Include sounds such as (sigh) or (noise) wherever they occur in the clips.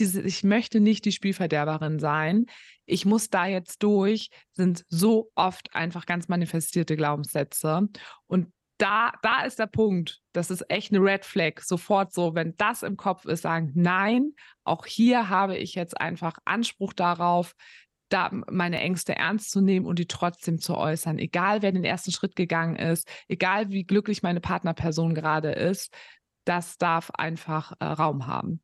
diese, ich möchte nicht die Spielverderberin sein. Ich muss da jetzt durch, sind so oft einfach ganz manifestierte Glaubenssätze. Und da, da ist der Punkt. Das ist echt eine Red Flag. Sofort so, wenn das im Kopf ist, sagen, nein, auch hier habe ich jetzt einfach Anspruch darauf, da meine Ängste ernst zu nehmen und die trotzdem zu äußern. Egal, wer den ersten Schritt gegangen ist, egal wie glücklich meine Partnerperson gerade ist, das darf einfach äh, Raum haben.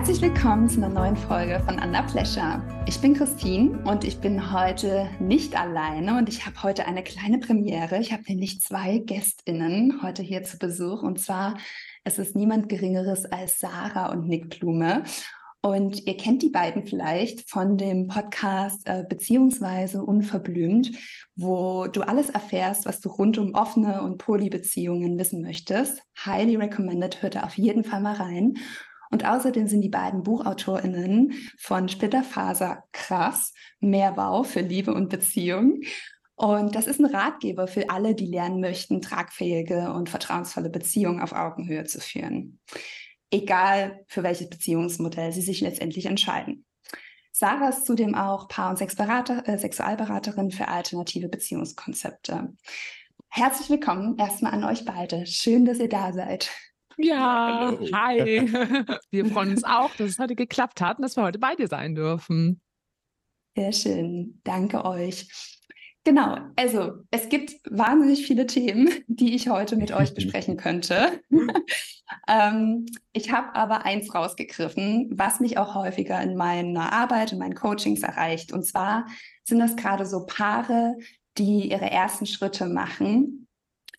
Herzlich willkommen zu einer neuen Folge von Under Pleasure. Ich bin Christine und ich bin heute nicht alleine und ich habe heute eine kleine Premiere. Ich habe nämlich zwei GästInnen heute hier zu Besuch und zwar es ist niemand Geringeres als Sarah und Nick Blume. Und ihr kennt die beiden vielleicht von dem Podcast äh, beziehungsweise Unverblümt, wo du alles erfährst, was du rund um offene und Polybeziehungen wissen möchtest. Highly recommended, hört da auf jeden Fall mal rein. Und außerdem sind die beiden BuchautorInnen von Splitterfaser Krass, Mehr Wow für Liebe und Beziehung. Und das ist ein Ratgeber für alle, die lernen möchten, tragfähige und vertrauensvolle Beziehungen auf Augenhöhe zu führen. Egal für welches Beziehungsmodell sie sich letztendlich entscheiden. Sarah ist zudem auch Paar- und Sexberater, äh, Sexualberaterin für alternative Beziehungskonzepte. Herzlich willkommen erstmal an euch beide. Schön, dass ihr da seid. Ja, Hallo. hi. (laughs) Wir freuen uns auch, dass es heute geklappt hat und dass wir heute bei dir sein dürfen. Sehr schön. Danke euch. Genau, also es gibt wahnsinnig viele Themen, die ich heute mit euch (laughs) besprechen könnte. (laughs) ähm, ich habe aber eins rausgegriffen, was mich auch häufiger in meiner Arbeit, in meinen Coachings erreicht. Und zwar sind das gerade so Paare, die ihre ersten Schritte machen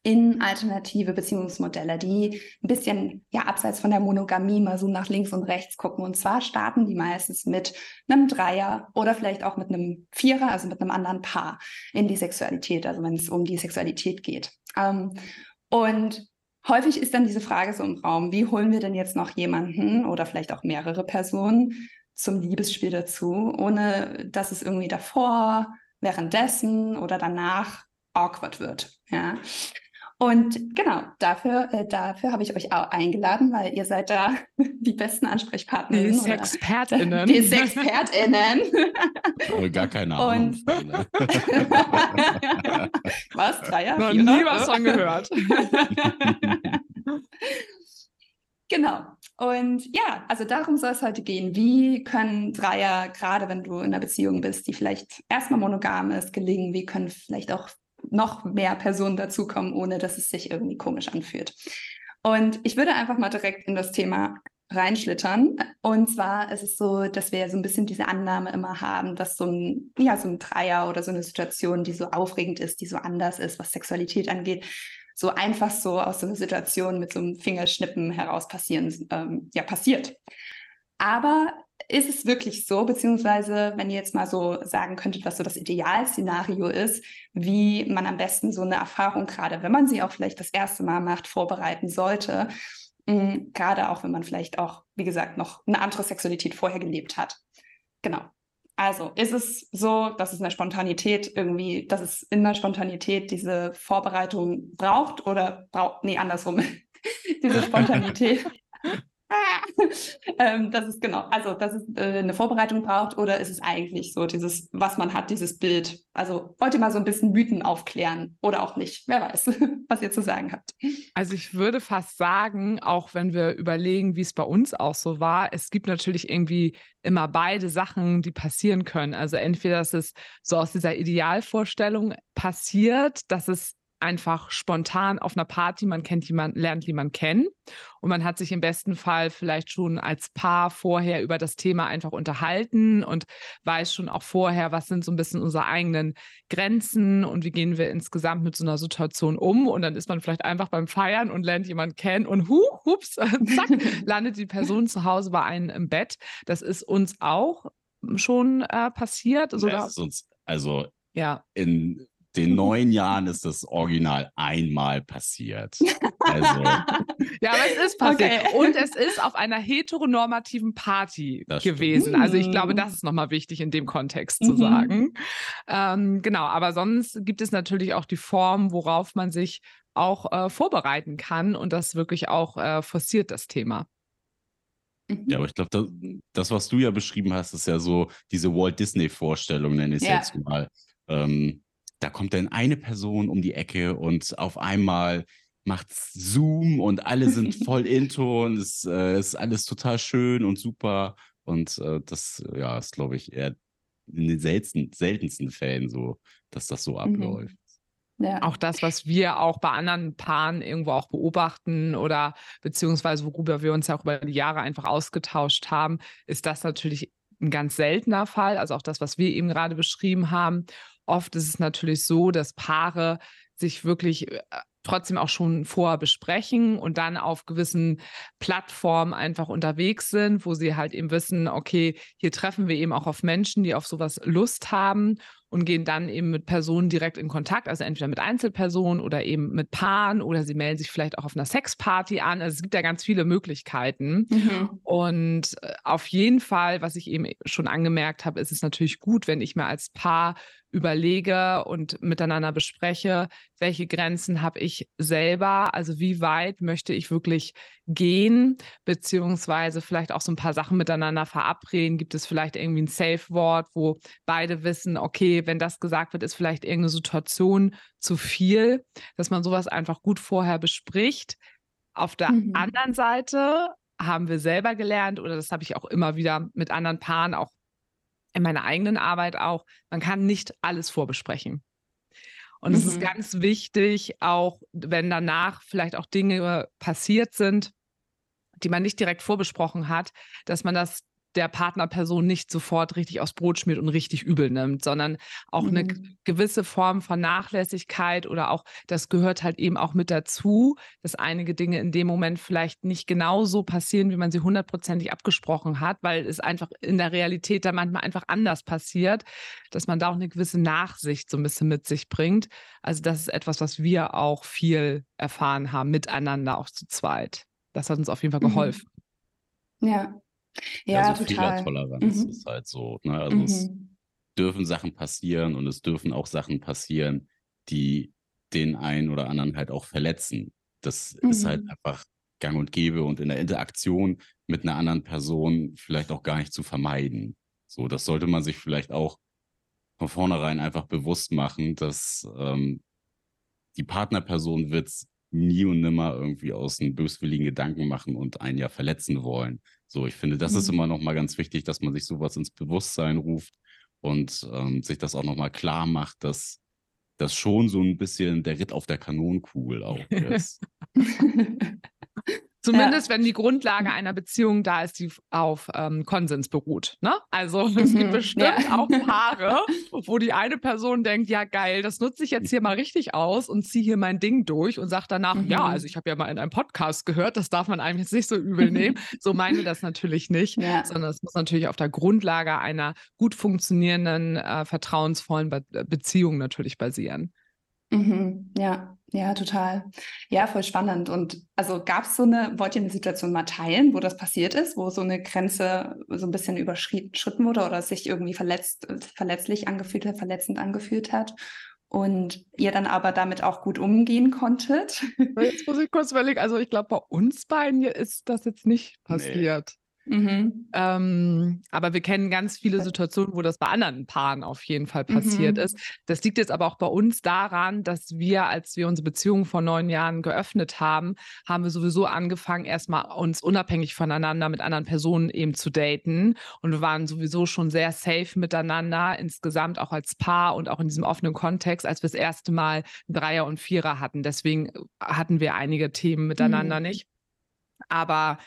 in alternative Beziehungsmodelle, die ein bisschen ja abseits von der Monogamie mal so nach links und rechts gucken. Und zwar starten die meistens mit einem Dreier oder vielleicht auch mit einem Vierer, also mit einem anderen Paar in die Sexualität, also wenn es um die Sexualität geht. Ähm, und häufig ist dann diese Frage so im Raum, wie holen wir denn jetzt noch jemanden oder vielleicht auch mehrere Personen zum Liebesspiel dazu, ohne dass es irgendwie davor, währenddessen oder danach awkward wird. Ja. Und genau, dafür, äh, dafür habe ich euch auch eingeladen, weil ihr seid da (laughs) die besten Ansprechpartner. Die Sexpertinnen. Die Sexpertinnen. (laughs) Gar keine Ahnung. Und (laughs) was? Dreier? Noch nie was von gehört. Genau. Und ja, also darum soll es heute gehen. Wie können Dreier, gerade wenn du in einer Beziehung bist, die vielleicht erstmal monogam ist, gelingen? Wie können vielleicht auch noch mehr Personen dazukommen, ohne dass es sich irgendwie komisch anfühlt. Und ich würde einfach mal direkt in das Thema reinschlittern. Und zwar ist es so, dass wir so ein bisschen diese Annahme immer haben, dass so ein, ja, so ein Dreier oder so eine Situation, die so aufregend ist, die so anders ist, was Sexualität angeht, so einfach so aus so einer Situation mit so einem Fingerschnippen heraus passieren, ähm, ja, passiert. Aber ist es wirklich so, beziehungsweise wenn ihr jetzt mal so sagen könntet, was so das Idealszenario ist, wie man am besten so eine Erfahrung, gerade wenn man sie auch vielleicht das erste Mal macht, vorbereiten sollte, mhm, gerade auch wenn man vielleicht auch, wie gesagt, noch eine andere Sexualität vorher gelebt hat. Genau. Also ist es so, dass es eine Spontanität irgendwie, dass es in der Spontanität diese Vorbereitung braucht oder braucht, nee, andersrum, (laughs) diese Spontanität (laughs) (laughs) ähm, das ist genau, also dass es äh, eine Vorbereitung braucht oder ist es eigentlich so dieses, was man hat, dieses Bild? Also wollt ihr mal so ein bisschen Mythen aufklären oder auch nicht? Wer weiß, (laughs) was ihr zu sagen habt. Also ich würde fast sagen, auch wenn wir überlegen, wie es bei uns auch so war, es gibt natürlich irgendwie immer beide Sachen, die passieren können. Also entweder, dass es so aus dieser Idealvorstellung passiert, dass es einfach spontan auf einer Party, man kennt jemanden, lernt jemanden kennen und man hat sich im besten Fall vielleicht schon als Paar vorher über das Thema einfach unterhalten und weiß schon auch vorher, was sind so ein bisschen unsere eigenen Grenzen und wie gehen wir insgesamt mit so einer Situation um und dann ist man vielleicht einfach beim Feiern und lernt jemanden kennen und huch, hups, (laughs) zack, (laughs) landet die Person zu Hause bei einem im Bett. Das ist uns auch schon äh, passiert. Sogar. Das ist uns, also ja. in den neun Jahren ist das Original einmal passiert. Also. (laughs) ja, aber es ist passiert. Okay. Und es ist auf einer heteronormativen Party das gewesen. Stimmt. Also ich glaube, das ist nochmal wichtig in dem Kontext zu mhm. sagen. Ähm, genau, aber sonst gibt es natürlich auch die Form, worauf man sich auch äh, vorbereiten kann und das wirklich auch äh, forciert das Thema. Ja, aber ich glaube, das, das, was du ja beschrieben hast, ist ja so diese Walt Disney-Vorstellung, nenne ich es ja. jetzt mal. Ähm, da kommt dann eine Person um die Ecke und auf einmal macht Zoom und alle sind (laughs) voll into und es äh, ist alles total schön und super. Und äh, das ja, ist, glaube ich, eher in den seltensten, seltensten Fällen so, dass das so mhm. abläuft. Ja. Auch das, was wir auch bei anderen Paaren irgendwo auch beobachten oder beziehungsweise worüber wir uns ja auch über die Jahre einfach ausgetauscht haben, ist das natürlich ein ganz seltener Fall. Also auch das, was wir eben gerade beschrieben haben. Oft ist es natürlich so, dass Paare sich wirklich äh, trotzdem auch schon vorher besprechen und dann auf gewissen Plattformen einfach unterwegs sind, wo sie halt eben wissen, okay, hier treffen wir eben auch auf Menschen, die auf sowas Lust haben und gehen dann eben mit Personen direkt in Kontakt, also entweder mit Einzelpersonen oder eben mit Paaren oder sie melden sich vielleicht auch auf einer Sexparty an. Also es gibt ja ganz viele Möglichkeiten. Mhm. Und äh, auf jeden Fall, was ich eben schon angemerkt habe, ist es natürlich gut, wenn ich mir als Paar überlege und miteinander bespreche, welche Grenzen habe ich selber, also wie weit möchte ich wirklich gehen, beziehungsweise vielleicht auch so ein paar Sachen miteinander verabreden. Gibt es vielleicht irgendwie ein Safe-Wort, wo beide wissen, okay, wenn das gesagt wird, ist vielleicht irgendeine Situation zu viel, dass man sowas einfach gut vorher bespricht. Auf der mhm. anderen Seite haben wir selber gelernt, oder das habe ich auch immer wieder mit anderen Paaren auch in meiner eigenen Arbeit auch, man kann nicht alles vorbesprechen. Und mhm. es ist mhm. ganz wichtig, auch wenn danach vielleicht auch Dinge passiert sind, die man nicht direkt vorbesprochen hat, dass man das der Partnerperson nicht sofort richtig aufs Brot schmiert und richtig übel nimmt, sondern auch mhm. eine gewisse Form von Nachlässigkeit oder auch, das gehört halt eben auch mit dazu, dass einige Dinge in dem Moment vielleicht nicht genauso passieren, wie man sie hundertprozentig abgesprochen hat, weil es einfach in der Realität da manchmal einfach anders passiert, dass man da auch eine gewisse Nachsicht so ein bisschen mit sich bringt. Also das ist etwas, was wir auch viel erfahren haben, miteinander auch zu zweit. Das hat uns auf jeden Fall mhm. geholfen. Ja, ja, also total. Fehlertoleranz mhm. ist halt so. Ne? Also mhm. es dürfen Sachen passieren und es dürfen auch Sachen passieren, die den einen oder anderen halt auch verletzen. Das mhm. ist halt mhm. einfach gang und gäbe und in der Interaktion mit einer anderen Person vielleicht auch gar nicht zu vermeiden. So, das sollte man sich vielleicht auch von vornherein einfach bewusst machen, dass ähm, die Partnerperson wird nie und nimmer irgendwie aus einem böswilligen Gedanken machen und einen ja verletzen wollen. So, ich finde, das mhm. ist immer noch mal ganz wichtig, dass man sich sowas ins Bewusstsein ruft und ähm, sich das auch noch mal klar macht, dass das schon so ein bisschen der Ritt auf der Kanonenkugel auch (laughs) ist. (laughs) Zumindest ja. wenn die Grundlage einer Beziehung da ist, die auf ähm, Konsens beruht. Ne? Also (laughs) es gibt mhm. bestimmt ja. auch (laughs) Paare, wo die eine Person denkt, ja geil, das nutze ich jetzt hier mal richtig aus und ziehe hier mein Ding durch und sagt danach, mhm. ja, also ich habe ja mal in einem Podcast gehört, das darf man einem jetzt nicht so übel nehmen. (laughs) so meine das natürlich nicht, ja. sondern es muss natürlich auf der Grundlage einer gut funktionierenden, äh, vertrauensvollen Be Beziehung natürlich basieren. Mhm. Ja, ja, total. Ja, voll spannend. Und also gab es so eine, wollt ihr eine Situation mal teilen, wo das passiert ist, wo so eine Grenze so ein bisschen überschritten wurde oder sich irgendwie verletzt, verletzlich angefühlt hat, verletzend angefühlt hat? Und ihr dann aber damit auch gut umgehen konntet? Jetzt muss ich kurz überlegen. Also ich glaube, bei uns beiden ist das jetzt nicht passiert. Mhm. Ähm, aber wir kennen ganz viele Situationen, wo das bei anderen Paaren auf jeden Fall passiert mhm. ist. Das liegt jetzt aber auch bei uns daran, dass wir, als wir unsere Beziehung vor neun Jahren geöffnet haben, haben wir sowieso angefangen, erstmal uns unabhängig voneinander mit anderen Personen eben zu daten. Und wir waren sowieso schon sehr safe miteinander, insgesamt auch als Paar und auch in diesem offenen Kontext, als wir das erste Mal Dreier und Vierer hatten. Deswegen äh, hatten wir einige Themen miteinander mhm. nicht. Aber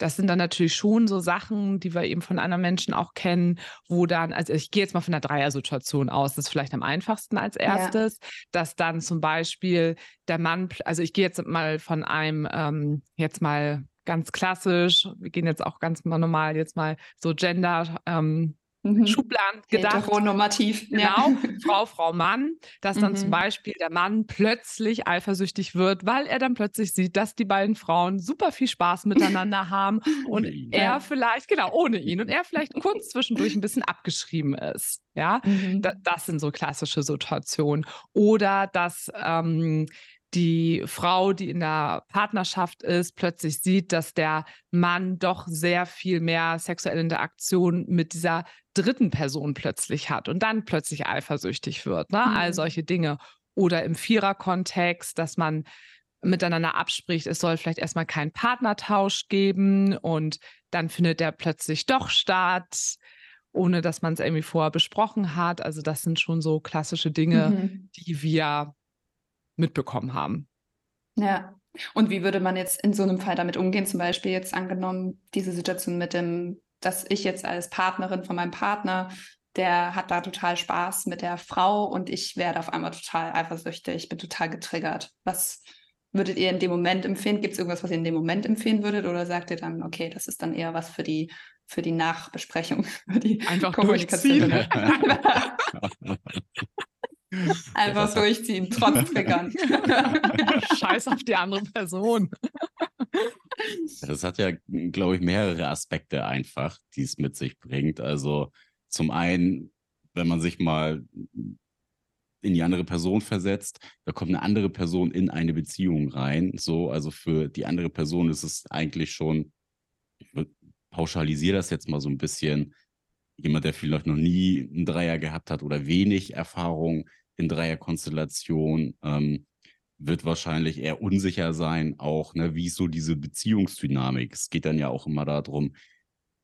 das sind dann natürlich schon so Sachen, die wir eben von anderen Menschen auch kennen, wo dann, also ich gehe jetzt mal von der Dreier-Situation aus, das ist vielleicht am einfachsten als erstes, ja. dass dann zum Beispiel der Mann, also ich gehe jetzt mal von einem, ähm, jetzt mal ganz klassisch, wir gehen jetzt auch ganz mal normal, jetzt mal so Gender, ähm, mhm. Schubladen gedacht. Heteronormativ. Genau, ja. Frau, Frau, Mann, dass dann mhm. zum Beispiel der Mann plötzlich eifersüchtig wird, weil er dann plötzlich sieht, dass die beiden Frauen super viel Spaß miteinander (laughs) haben und er vielleicht, genau, ohne ihn und er vielleicht kurz zwischendurch ein bisschen abgeschrieben ist. Ja, mhm. da, das sind so klassische Situationen. Oder dass ähm, die Frau, die in der Partnerschaft ist, plötzlich sieht, dass der Mann doch sehr viel mehr sexuelle Interaktion mit dieser dritten Person plötzlich hat und dann plötzlich eifersüchtig wird. Ne? Mhm. All solche Dinge. Oder im Vierer-Kontext, dass man miteinander abspricht, es soll vielleicht erstmal keinen Partnertausch geben und dann findet der plötzlich doch statt, ohne dass man es irgendwie vorher besprochen hat. Also das sind schon so klassische Dinge, mhm. die wir mitbekommen haben. Ja. Und wie würde man jetzt in so einem Fall damit umgehen? Zum Beispiel jetzt angenommen, diese Situation mit dem, dass ich jetzt als Partnerin von meinem Partner, der hat da total Spaß mit der Frau und ich werde auf einmal total eifersüchtig, ich bin total getriggert. Was würdet ihr in dem Moment empfehlen? Gibt es irgendwas, was ihr in dem Moment empfehlen würdet? Oder sagt ihr dann, okay, das ist dann eher was für die, für die Nachbesprechung, (laughs) für die Einfach Kommunikation? (laughs) Einfach durchziehen, trotz Triggern. (laughs) Scheiß auf die andere Person. (laughs) Das hat ja, glaube ich, mehrere Aspekte einfach, die es mit sich bringt. Also zum einen, wenn man sich mal in die andere Person versetzt, da kommt eine andere Person in eine Beziehung rein. So, also für die andere Person ist es eigentlich schon, ich pauschalisiere das jetzt mal so ein bisschen, jemand, der vielleicht noch nie einen Dreier gehabt hat oder wenig Erfahrung in Dreierkonstellation, ähm, wird wahrscheinlich eher unsicher sein, auch, ne, wie ist so diese Beziehungsdynamik. Es geht dann ja auch immer darum,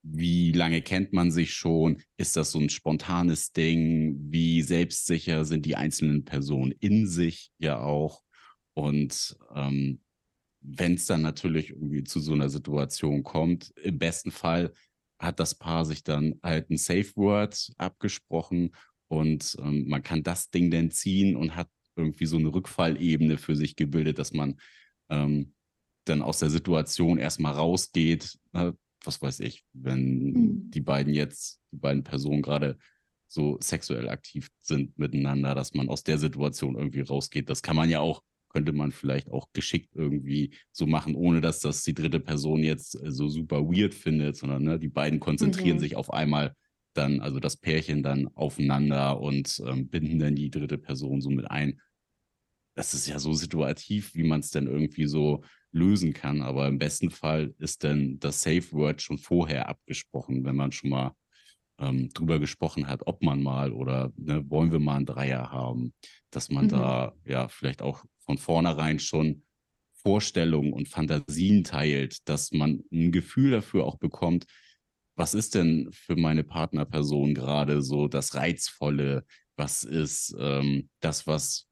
wie lange kennt man sich schon? Ist das so ein spontanes Ding? Wie selbstsicher sind die einzelnen Personen in sich ja auch? Und ähm, wenn es dann natürlich irgendwie zu so einer Situation kommt, im besten Fall hat das Paar sich dann halt ein Safe Word abgesprochen und ähm, man kann das Ding dann ziehen und hat irgendwie so eine Rückfallebene für sich gebildet, dass man ähm, dann aus der Situation erstmal rausgeht. Äh, was weiß ich, wenn mhm. die beiden jetzt, die beiden Personen gerade so sexuell aktiv sind miteinander, dass man aus der Situation irgendwie rausgeht. Das kann man ja auch, könnte man vielleicht auch geschickt irgendwie so machen, ohne dass das die dritte Person jetzt äh, so super weird findet, sondern ne, die beiden konzentrieren mhm. sich auf einmal dann, also das Pärchen dann aufeinander und ähm, binden dann die dritte Person so mit ein. Das ist ja so situativ, wie man es dann irgendwie so lösen kann. Aber im besten Fall ist dann das Safe Word schon vorher abgesprochen, wenn man schon mal ähm, drüber gesprochen hat, ob man mal oder ne, wollen wir mal einen Dreier haben, dass man mhm. da ja vielleicht auch von vornherein schon Vorstellungen und Fantasien teilt, dass man ein Gefühl dafür auch bekommt, was ist denn für meine Partnerperson gerade so das Reizvolle? Was ist ähm, das, was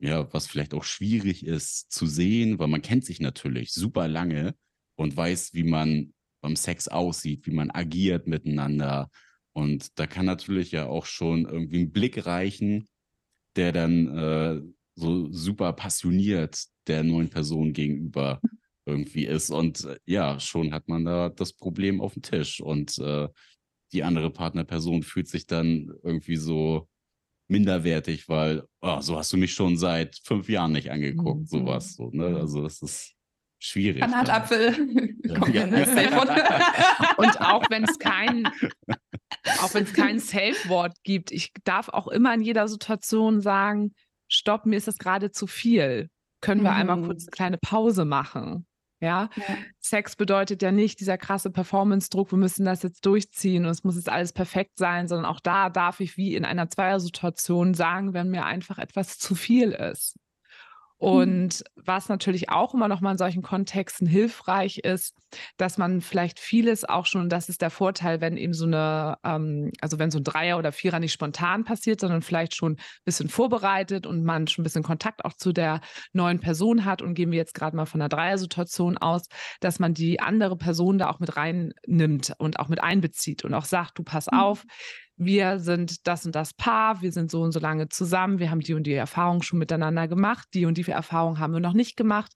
ja, was vielleicht auch schwierig ist zu sehen, weil man kennt sich natürlich super lange und weiß, wie man beim Sex aussieht, wie man agiert miteinander. Und da kann natürlich ja auch schon irgendwie ein Blick reichen, der dann äh, so super passioniert der neuen Person gegenüber irgendwie ist. Und äh, ja, schon hat man da das Problem auf dem Tisch. Und äh, die andere Partnerperson fühlt sich dann irgendwie so minderwertig, weil oh, so hast du mich schon seit fünf Jahren nicht angeguckt, mhm. sowas. So, ne? Also das ist schwierig. Granatapfel. Ja. (laughs) (laughs) (laughs) Und auch wenn es kein, auch wenn es kein Safe-Wort gibt, ich darf auch immer in jeder Situation sagen, stopp, mir ist das gerade zu viel. Können wir mhm. einmal kurz eine kleine Pause machen? Ja? ja? Sex bedeutet ja nicht dieser krasse Performance-Druck, wir müssen das jetzt durchziehen und es muss jetzt alles perfekt sein, sondern auch da darf ich wie in einer Zweiersituation sagen, wenn mir einfach etwas zu viel ist. Mhm. Und was natürlich auch immer noch mal in solchen Kontexten hilfreich ist, dass man vielleicht vieles auch schon, das ist der Vorteil, wenn eben so eine, ähm, also wenn so ein Dreier oder Vierer nicht spontan passiert, sondern vielleicht schon ein bisschen vorbereitet und man schon ein bisschen Kontakt auch zu der neuen Person hat und gehen wir jetzt gerade mal von einer Dreiersituation aus, dass man die andere Person da auch mit reinnimmt und auch mit einbezieht und auch sagt, du pass mhm. auf, wir sind das und das Paar, wir sind so und so lange zusammen, wir haben die und die Erfahrung schon miteinander gemacht, die und die Erfahrung haben wir noch nicht gemacht.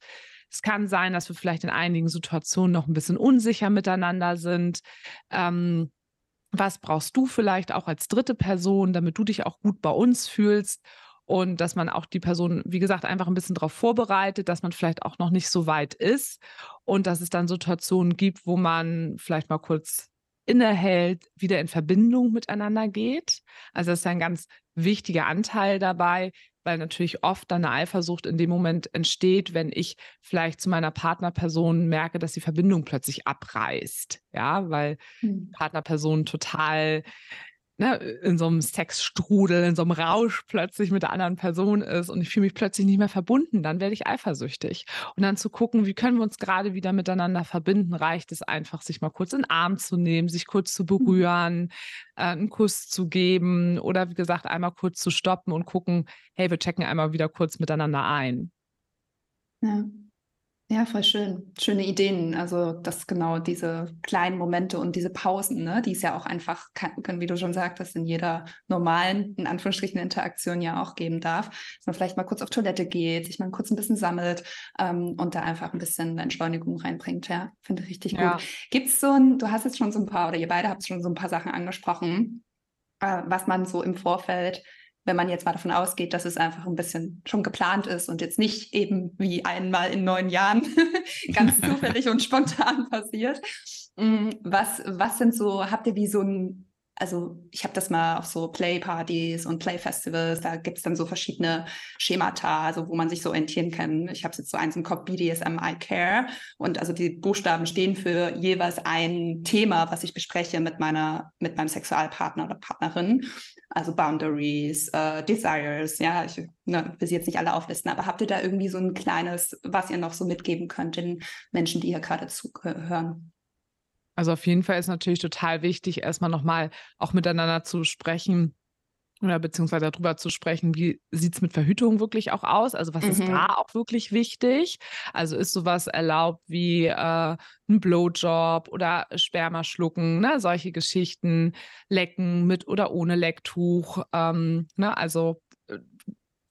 Es kann sein, dass wir vielleicht in einigen Situationen noch ein bisschen unsicher miteinander sind. Ähm, was brauchst du vielleicht auch als dritte Person, damit du dich auch gut bei uns fühlst und dass man auch die Person, wie gesagt, einfach ein bisschen darauf vorbereitet, dass man vielleicht auch noch nicht so weit ist und dass es dann Situationen gibt, wo man vielleicht mal kurz innehält, wieder in Verbindung miteinander geht. Also das ist ein ganz wichtiger Anteil dabei, weil natürlich oft dann eine Eifersucht in dem Moment entsteht, wenn ich vielleicht zu meiner Partnerperson merke, dass die Verbindung plötzlich abreißt. Ja, weil hm. Partnerperson total ne, in so einem Sexstrudel, in so einem Rausch plötzlich mit der anderen Person ist und ich fühle mich plötzlich nicht mehr verbunden, dann werde ich eifersüchtig. Und dann zu gucken, wie können wir uns gerade wieder miteinander verbinden, reicht es einfach, sich mal kurz in den Arm zu nehmen, sich kurz zu mhm. berühren, äh, einen Kuss zu geben oder wie gesagt, einmal kurz zu stoppen und gucken, hey, wir checken einmal wieder kurz miteinander ein. Ja. Ja, voll schön. Schöne Ideen. Also, dass genau diese kleinen Momente und diese Pausen, ne, die es ja auch einfach, kann, wie du schon sagtest, in jeder normalen, in Anführungsstrichen, Interaktion ja auch geben darf. Dass man vielleicht mal kurz auf Toilette geht, sich mal kurz ein bisschen sammelt ähm, und da einfach ein bisschen Entschleunigung reinbringt. Ja, finde ich richtig ja. gut. Gibt es so ein, du hast jetzt schon so ein paar, oder ihr beide habt schon so ein paar Sachen angesprochen, äh, was man so im Vorfeld wenn man jetzt mal davon ausgeht, dass es einfach ein bisschen schon geplant ist und jetzt nicht eben wie einmal in neun Jahren (laughs) ganz (laughs) zufällig und spontan passiert. Mm, was, was sind so, habt ihr wie so ein also ich habe das mal auf so Playpartys und Playfestivals, da gibt es dann so verschiedene Schemata, also wo man sich so orientieren kann. Ich habe jetzt so eins im Kopf, BDSM I Care. Und also die Buchstaben stehen für jeweils ein Thema, was ich bespreche mit meiner, mit meinem Sexualpartner oder Partnerin. Also Boundaries, äh, Desires, ja, ich ne, will sie jetzt nicht alle auflisten, aber habt ihr da irgendwie so ein kleines, was ihr noch so mitgeben könnt den Menschen, die hier gerade zuhören? Also auf jeden Fall ist natürlich total wichtig, erstmal nochmal auch miteinander zu sprechen oder beziehungsweise darüber zu sprechen, wie sieht es mit Verhütung wirklich auch aus? Also was mhm. ist da auch wirklich wichtig? Also ist sowas erlaubt wie äh, ein Blowjob oder Sperma schlucken, ne? solche Geschichten, Lecken mit oder ohne Lecktuch. Ähm, ne? Also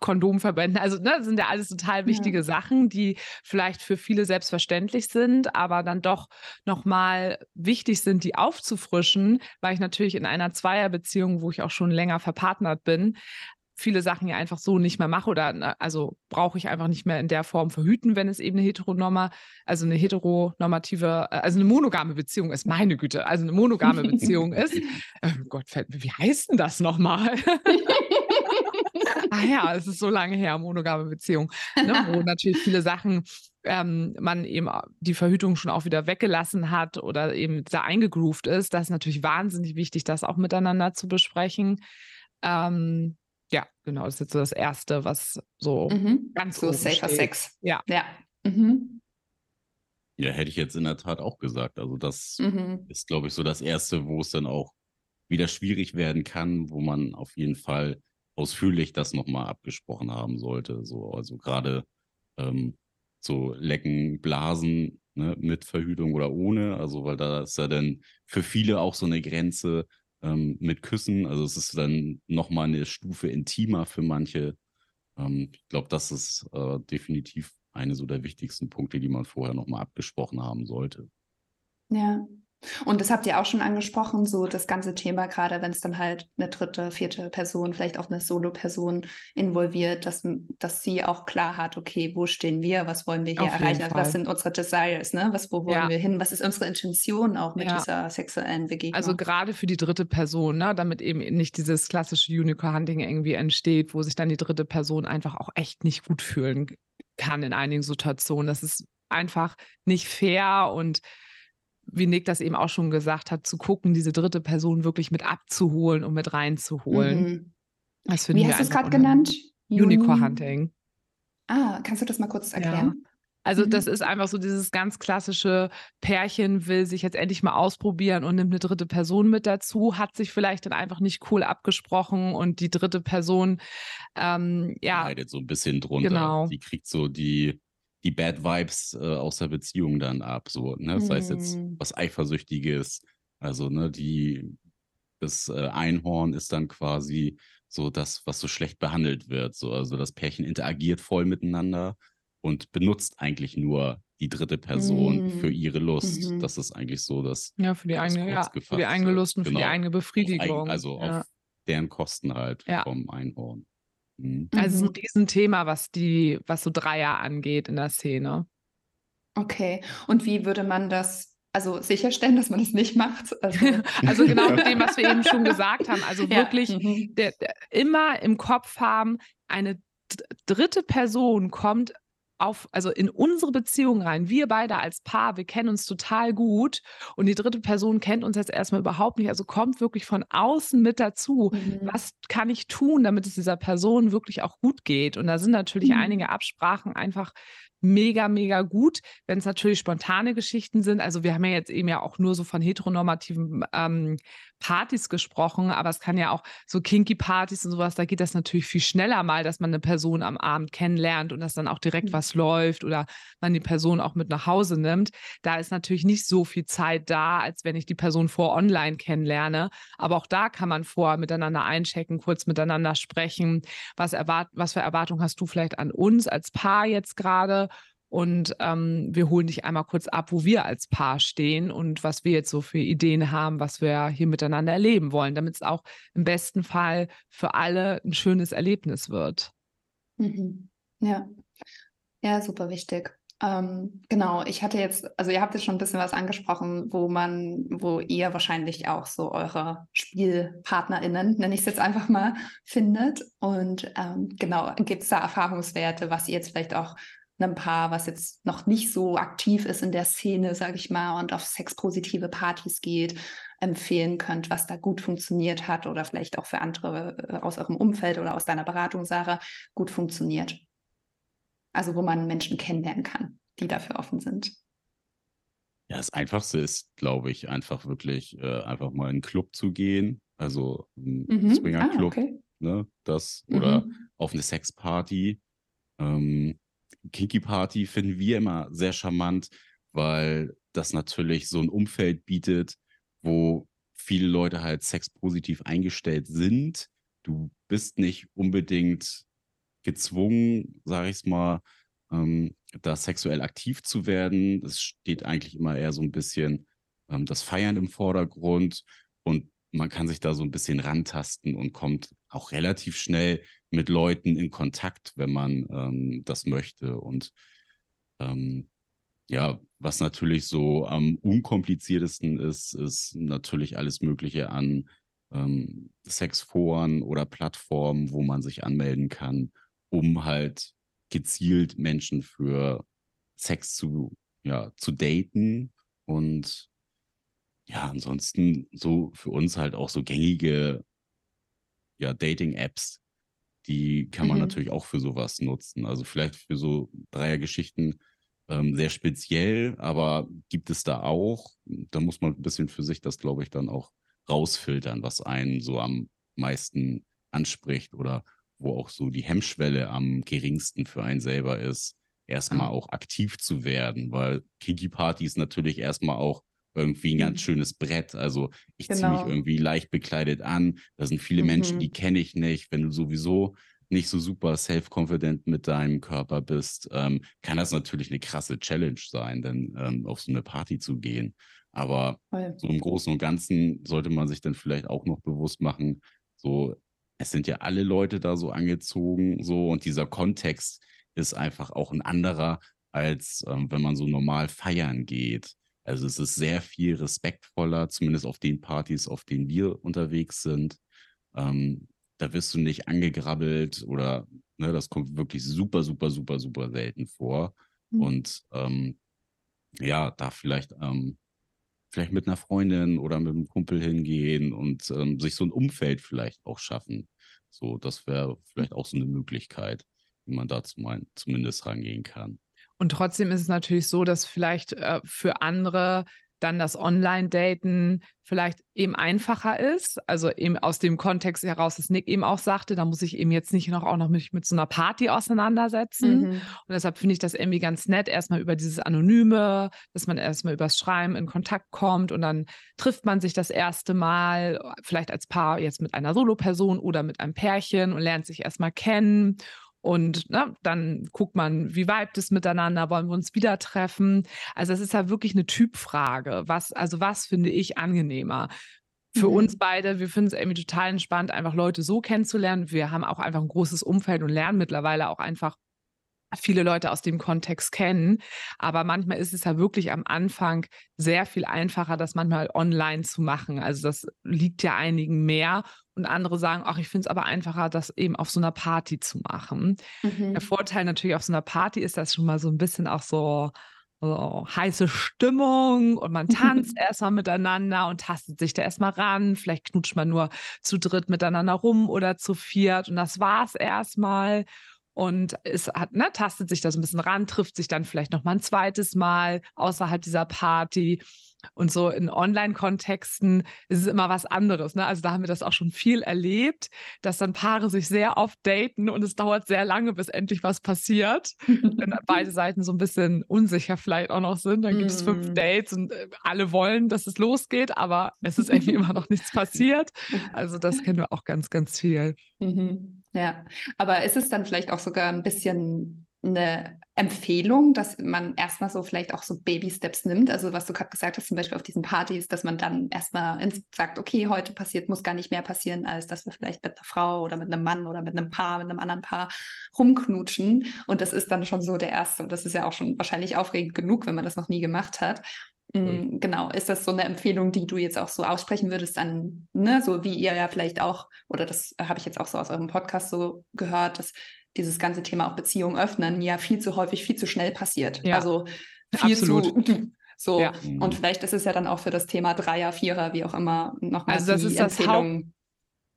Kondomverbänden. Also ne, das sind ja alles total wichtige ja. Sachen, die vielleicht für viele selbstverständlich sind, aber dann doch nochmal wichtig sind, die aufzufrischen, weil ich natürlich in einer Zweierbeziehung, wo ich auch schon länger verpartnert bin, viele Sachen ja einfach so nicht mehr mache oder ne, also brauche ich einfach nicht mehr in der Form verhüten, wenn es eben eine heteronorma, also eine heteronormative, äh, also eine monogame Beziehung ist, meine Güte, also eine monogame (laughs) Beziehung ist. Oh Gott, wie heißt denn das nochmal? (laughs) ah ja, es ist so lange her, monogame Beziehung, ne, wo natürlich viele Sachen ähm, man eben die Verhütung schon auch wieder weggelassen hat oder eben da eingegroovt ist. Das ist natürlich wahnsinnig wichtig, das auch miteinander zu besprechen. Ähm, ja, genau, das ist jetzt so das Erste, was so mhm. ganz so safer. Sex. Ja. Ja. Mhm. ja, hätte ich jetzt in der Tat auch gesagt. Also das mhm. ist, glaube ich, so das Erste, wo es dann auch wieder schwierig werden kann, wo man auf jeden Fall ausführlich das nochmal abgesprochen haben sollte. So, also gerade ähm, so Lecken, Blasen ne, mit Verhütung oder ohne. Also, weil da ist ja dann für viele auch so eine Grenze ähm, mit Küssen. Also es ist dann nochmal eine Stufe intimer für manche. Ähm, ich glaube, das ist äh, definitiv eine so der wichtigsten Punkte, die man vorher nochmal abgesprochen haben sollte. Ja, und das habt ihr auch schon angesprochen, so das ganze Thema, gerade wenn es dann halt eine dritte, vierte Person, vielleicht auch eine Solo-Person involviert, dass, dass sie auch klar hat, okay, wo stehen wir, was wollen wir hier Auf erreichen, also was sind unsere Desires, ne? Was, wo wollen ja. wir hin, was ist unsere Intention auch mit ja. dieser sexuellen Begegnung? Also gerade für die dritte Person, ne? damit eben nicht dieses klassische Unicorn-Hunting irgendwie entsteht, wo sich dann die dritte Person einfach auch echt nicht gut fühlen kann in einigen Situationen. Das ist einfach nicht fair und wie Nick das eben auch schon gesagt hat, zu gucken, diese dritte Person wirklich mit abzuholen und mit reinzuholen. Mhm. Das wie hast du es gerade genannt? Unicorn Hunting. Ah, kannst du das mal kurz erklären? Ja. Also mhm. das ist einfach so dieses ganz klassische Pärchen will sich jetzt endlich mal ausprobieren und nimmt eine dritte Person mit dazu, hat sich vielleicht dann einfach nicht cool abgesprochen und die dritte Person ähm, ja leidet so ein bisschen drunter. Genau. Die kriegt so die die Bad Vibes äh, aus der Beziehung dann ab. So, ne? Das heißt jetzt hm. was Eifersüchtiges. Also, ne, die, das äh, Einhorn ist dann quasi so das, was so schlecht behandelt wird. So, also das Pärchen interagiert voll miteinander. und benutzt eigentlich nur die dritte Person mhm. für ihre Lust. Mhm. Das ist eigentlich so, dass. Ja, für die eigene, ja, für die eigene Lust und genau. für die genau. eigene Befriedigung. Auf, also ja. auf deren Kosten halt ja. vom Einhorn. Mhm. Also es ist ein mhm. Riesenthema, was die, was so Dreier angeht in der Szene. Okay. Und wie würde man das also sicherstellen, dass man das nicht macht. Also, (laughs) also genau mit dem, was wir eben schon (laughs) gesagt haben. Also wirklich ja. mhm. der, der, immer im Kopf haben, eine dritte Person kommt auf, also in unsere Beziehung rein. Wir beide als Paar, wir kennen uns total gut und die dritte Person kennt uns jetzt erstmal überhaupt nicht. Also kommt wirklich von außen mit dazu. Mhm. Was kann ich tun, damit es dieser Person wirklich auch gut geht? Und da sind natürlich mhm. einige Absprachen einfach mega, mega gut, wenn es natürlich spontane Geschichten sind. Also wir haben ja jetzt eben ja auch nur so von heteronormativen ähm, Partys gesprochen, aber es kann ja auch so kinky Partys und sowas, da geht das natürlich viel schneller mal, dass man eine Person am Abend kennenlernt und dass dann auch direkt mhm. was läuft oder man die Person auch mit nach Hause nimmt. Da ist natürlich nicht so viel Zeit da, als wenn ich die Person vor online kennenlerne. Aber auch da kann man vor miteinander einchecken, kurz miteinander sprechen. Was, erwart was für Erwartungen hast du vielleicht an uns als Paar jetzt gerade? Und ähm, wir holen dich einmal kurz ab, wo wir als Paar stehen und was wir jetzt so für Ideen haben, was wir hier miteinander erleben wollen, damit es auch im besten Fall für alle ein schönes Erlebnis wird. Mhm. Ja, ja, super wichtig. Ähm, genau, ich hatte jetzt, also ihr habt jetzt schon ein bisschen was angesprochen, wo man, wo ihr wahrscheinlich auch so eure SpielpartnerInnen, nenne ich es jetzt einfach mal, findet. Und ähm, genau, gibt es da Erfahrungswerte, was ihr jetzt vielleicht auch einem Paar, was jetzt noch nicht so aktiv ist in der Szene, sage ich mal, und auf sexpositive Partys geht, empfehlen könnt, was da gut funktioniert hat oder vielleicht auch für andere äh, aus eurem Umfeld oder aus deiner Beratung, Sarah, gut funktioniert. Also wo man Menschen kennenlernen kann, die dafür offen sind. Ja, das Einfachste ist, glaube ich, einfach wirklich äh, einfach mal in einen Club zu gehen. Also ein mhm. Swinger-Club, ah, okay. ne, das, mhm. oder auf eine Sexparty. Ähm, Kinky Party finden wir immer sehr charmant, weil das natürlich so ein Umfeld bietet, wo viele Leute halt sexpositiv eingestellt sind. Du bist nicht unbedingt gezwungen, sage ich es mal, ähm, da sexuell aktiv zu werden. Es steht eigentlich immer eher so ein bisschen ähm, das Feiern im Vordergrund und man kann sich da so ein bisschen rantasten und kommt auch relativ schnell mit Leuten in Kontakt, wenn man ähm, das möchte. Und ähm, ja, was natürlich so am unkompliziertesten ist, ist natürlich alles Mögliche an ähm, Sexforen oder Plattformen, wo man sich anmelden kann, um halt gezielt Menschen für Sex zu, ja, zu daten. Und ja, ansonsten so für uns halt auch so gängige ja, Dating-Apps, die kann man mhm. natürlich auch für sowas nutzen. Also vielleicht für so Dreiergeschichten ähm, sehr speziell, aber gibt es da auch. Da muss man ein bisschen für sich das, glaube ich, dann auch rausfiltern, was einen so am meisten anspricht oder wo auch so die Hemmschwelle am geringsten für einen selber ist, erstmal ah. auch aktiv zu werden, weil Kinky-Partys natürlich erstmal auch irgendwie ein ganz mhm. schönes Brett. Also ich genau. ziehe mich irgendwie leicht bekleidet an. Da sind viele mhm. Menschen, die kenne ich nicht. Wenn du sowieso nicht so super self-confident mit deinem Körper bist, ähm, kann das natürlich eine krasse Challenge sein, denn ähm, auf so eine Party zu gehen. Aber Voll. so im Großen und Ganzen sollte man sich dann vielleicht auch noch bewusst machen, so es sind ja alle Leute da so angezogen, so und dieser Kontext ist einfach auch ein anderer, als ähm, wenn man so normal feiern geht. Also es ist sehr viel respektvoller, zumindest auf den Partys, auf denen wir unterwegs sind. Ähm, da wirst du nicht angegrabbelt oder ne, das kommt wirklich super, super, super, super selten vor. Mhm. Und ähm, ja, da vielleicht, ähm, vielleicht mit einer Freundin oder mit einem Kumpel hingehen und ähm, sich so ein Umfeld vielleicht auch schaffen. So, das wäre vielleicht auch so eine Möglichkeit, wie man mal zumindest rangehen kann. Und trotzdem ist es natürlich so, dass vielleicht äh, für andere dann das Online-Daten vielleicht eben einfacher ist. Also eben aus dem Kontext heraus, dass Nick eben auch sagte, da muss ich eben jetzt nicht noch auch noch mit, mit so einer Party auseinandersetzen. Mhm. Und deshalb finde ich das irgendwie ganz nett, erstmal über dieses Anonyme, dass man erstmal übers Schreiben in Kontakt kommt und dann trifft man sich das erste Mal, vielleicht als Paar jetzt mit einer Solo-Person oder mit einem Pärchen und lernt sich erstmal kennen Und ne, dann guckt man, wie vibet es miteinander, wollen wir uns wieder treffen? Also es ist ja wirklich eine Typfrage. Was, also was finde ich angenehmer? Für mhm. uns beide, wir finden es irgendwie total entspannt, einfach Leute so kennenzulernen. Wir haben auch einfach ein großes Umfeld und lernen mittlerweile auch einfach viele Leute aus dem Kontext kennen. Aber manchmal ist es ja wirklich am Anfang sehr viel einfacher, das manchmal online zu machen. Also das liegt ja einigen mehr. Und andere sagen, ach, ich finde es aber einfacher, das eben auf so einer Party zu machen. Mhm. Der Vorteil natürlich auf so einer Party ist, dass schon mal so ein bisschen auch so, so heiße Stimmung und man tanzt (laughs) erstmal miteinander und tastet sich da erstmal ran. Vielleicht knutscht man nur zu dritt miteinander rum oder zu viert und das war's erstmal und es hat, ne, tastet sich da so ein bisschen ran, trifft sich dann vielleicht noch mal ein zweites Mal außerhalb dieser Party. Und so in Online-Kontexten ist es immer was anderes. Ne? Also da haben wir das auch schon viel erlebt, dass dann Paare sich sehr oft daten und es dauert sehr lange, bis endlich was passiert. Wenn (laughs) beide Seiten so ein bisschen unsicher vielleicht auch noch sind, dann gibt es fünf mm. Dates und äh, alle wollen, dass es losgeht, aber es ist irgendwie (laughs) immer noch nichts passiert. Also das kennen wir auch ganz, ganz viel. Mhm. Ja, aber ist es dann vielleicht auch sogar ein bisschen eine Empfehlung, dass man erstmal so vielleicht auch so Baby-Steps nimmt? Also was du gerade gesagt hast, zum Beispiel auf diesen Partys, dass man dann erstmal sagt, okay, heute passiert, muss gar nicht mehr passieren, als dass wir vielleicht mit einer Frau oder mit einem Mann oder mit einem Paar, mit einem anderen Paar rumknutschen. Und das ist dann schon so der erste. Und das ist ja auch schon wahrscheinlich aufregend genug, wenn man das noch nie gemacht hat. Mhm. Genau, ist das so eine Empfehlung, die du jetzt auch so aussprechen würdest an, ne, so wie ihr ja vielleicht auch, oder das habe ich jetzt auch so aus eurem Podcast so gehört, dass dieses ganze Thema auch Beziehungen öffnen ja viel zu häufig, viel zu schnell passiert. Ja, also viel absolut. zu (laughs) so. Ja. Und vielleicht ist es ja dann auch für das Thema Dreier, Vierer, wie auch immer, nochmal also das ist Empfehlung. Das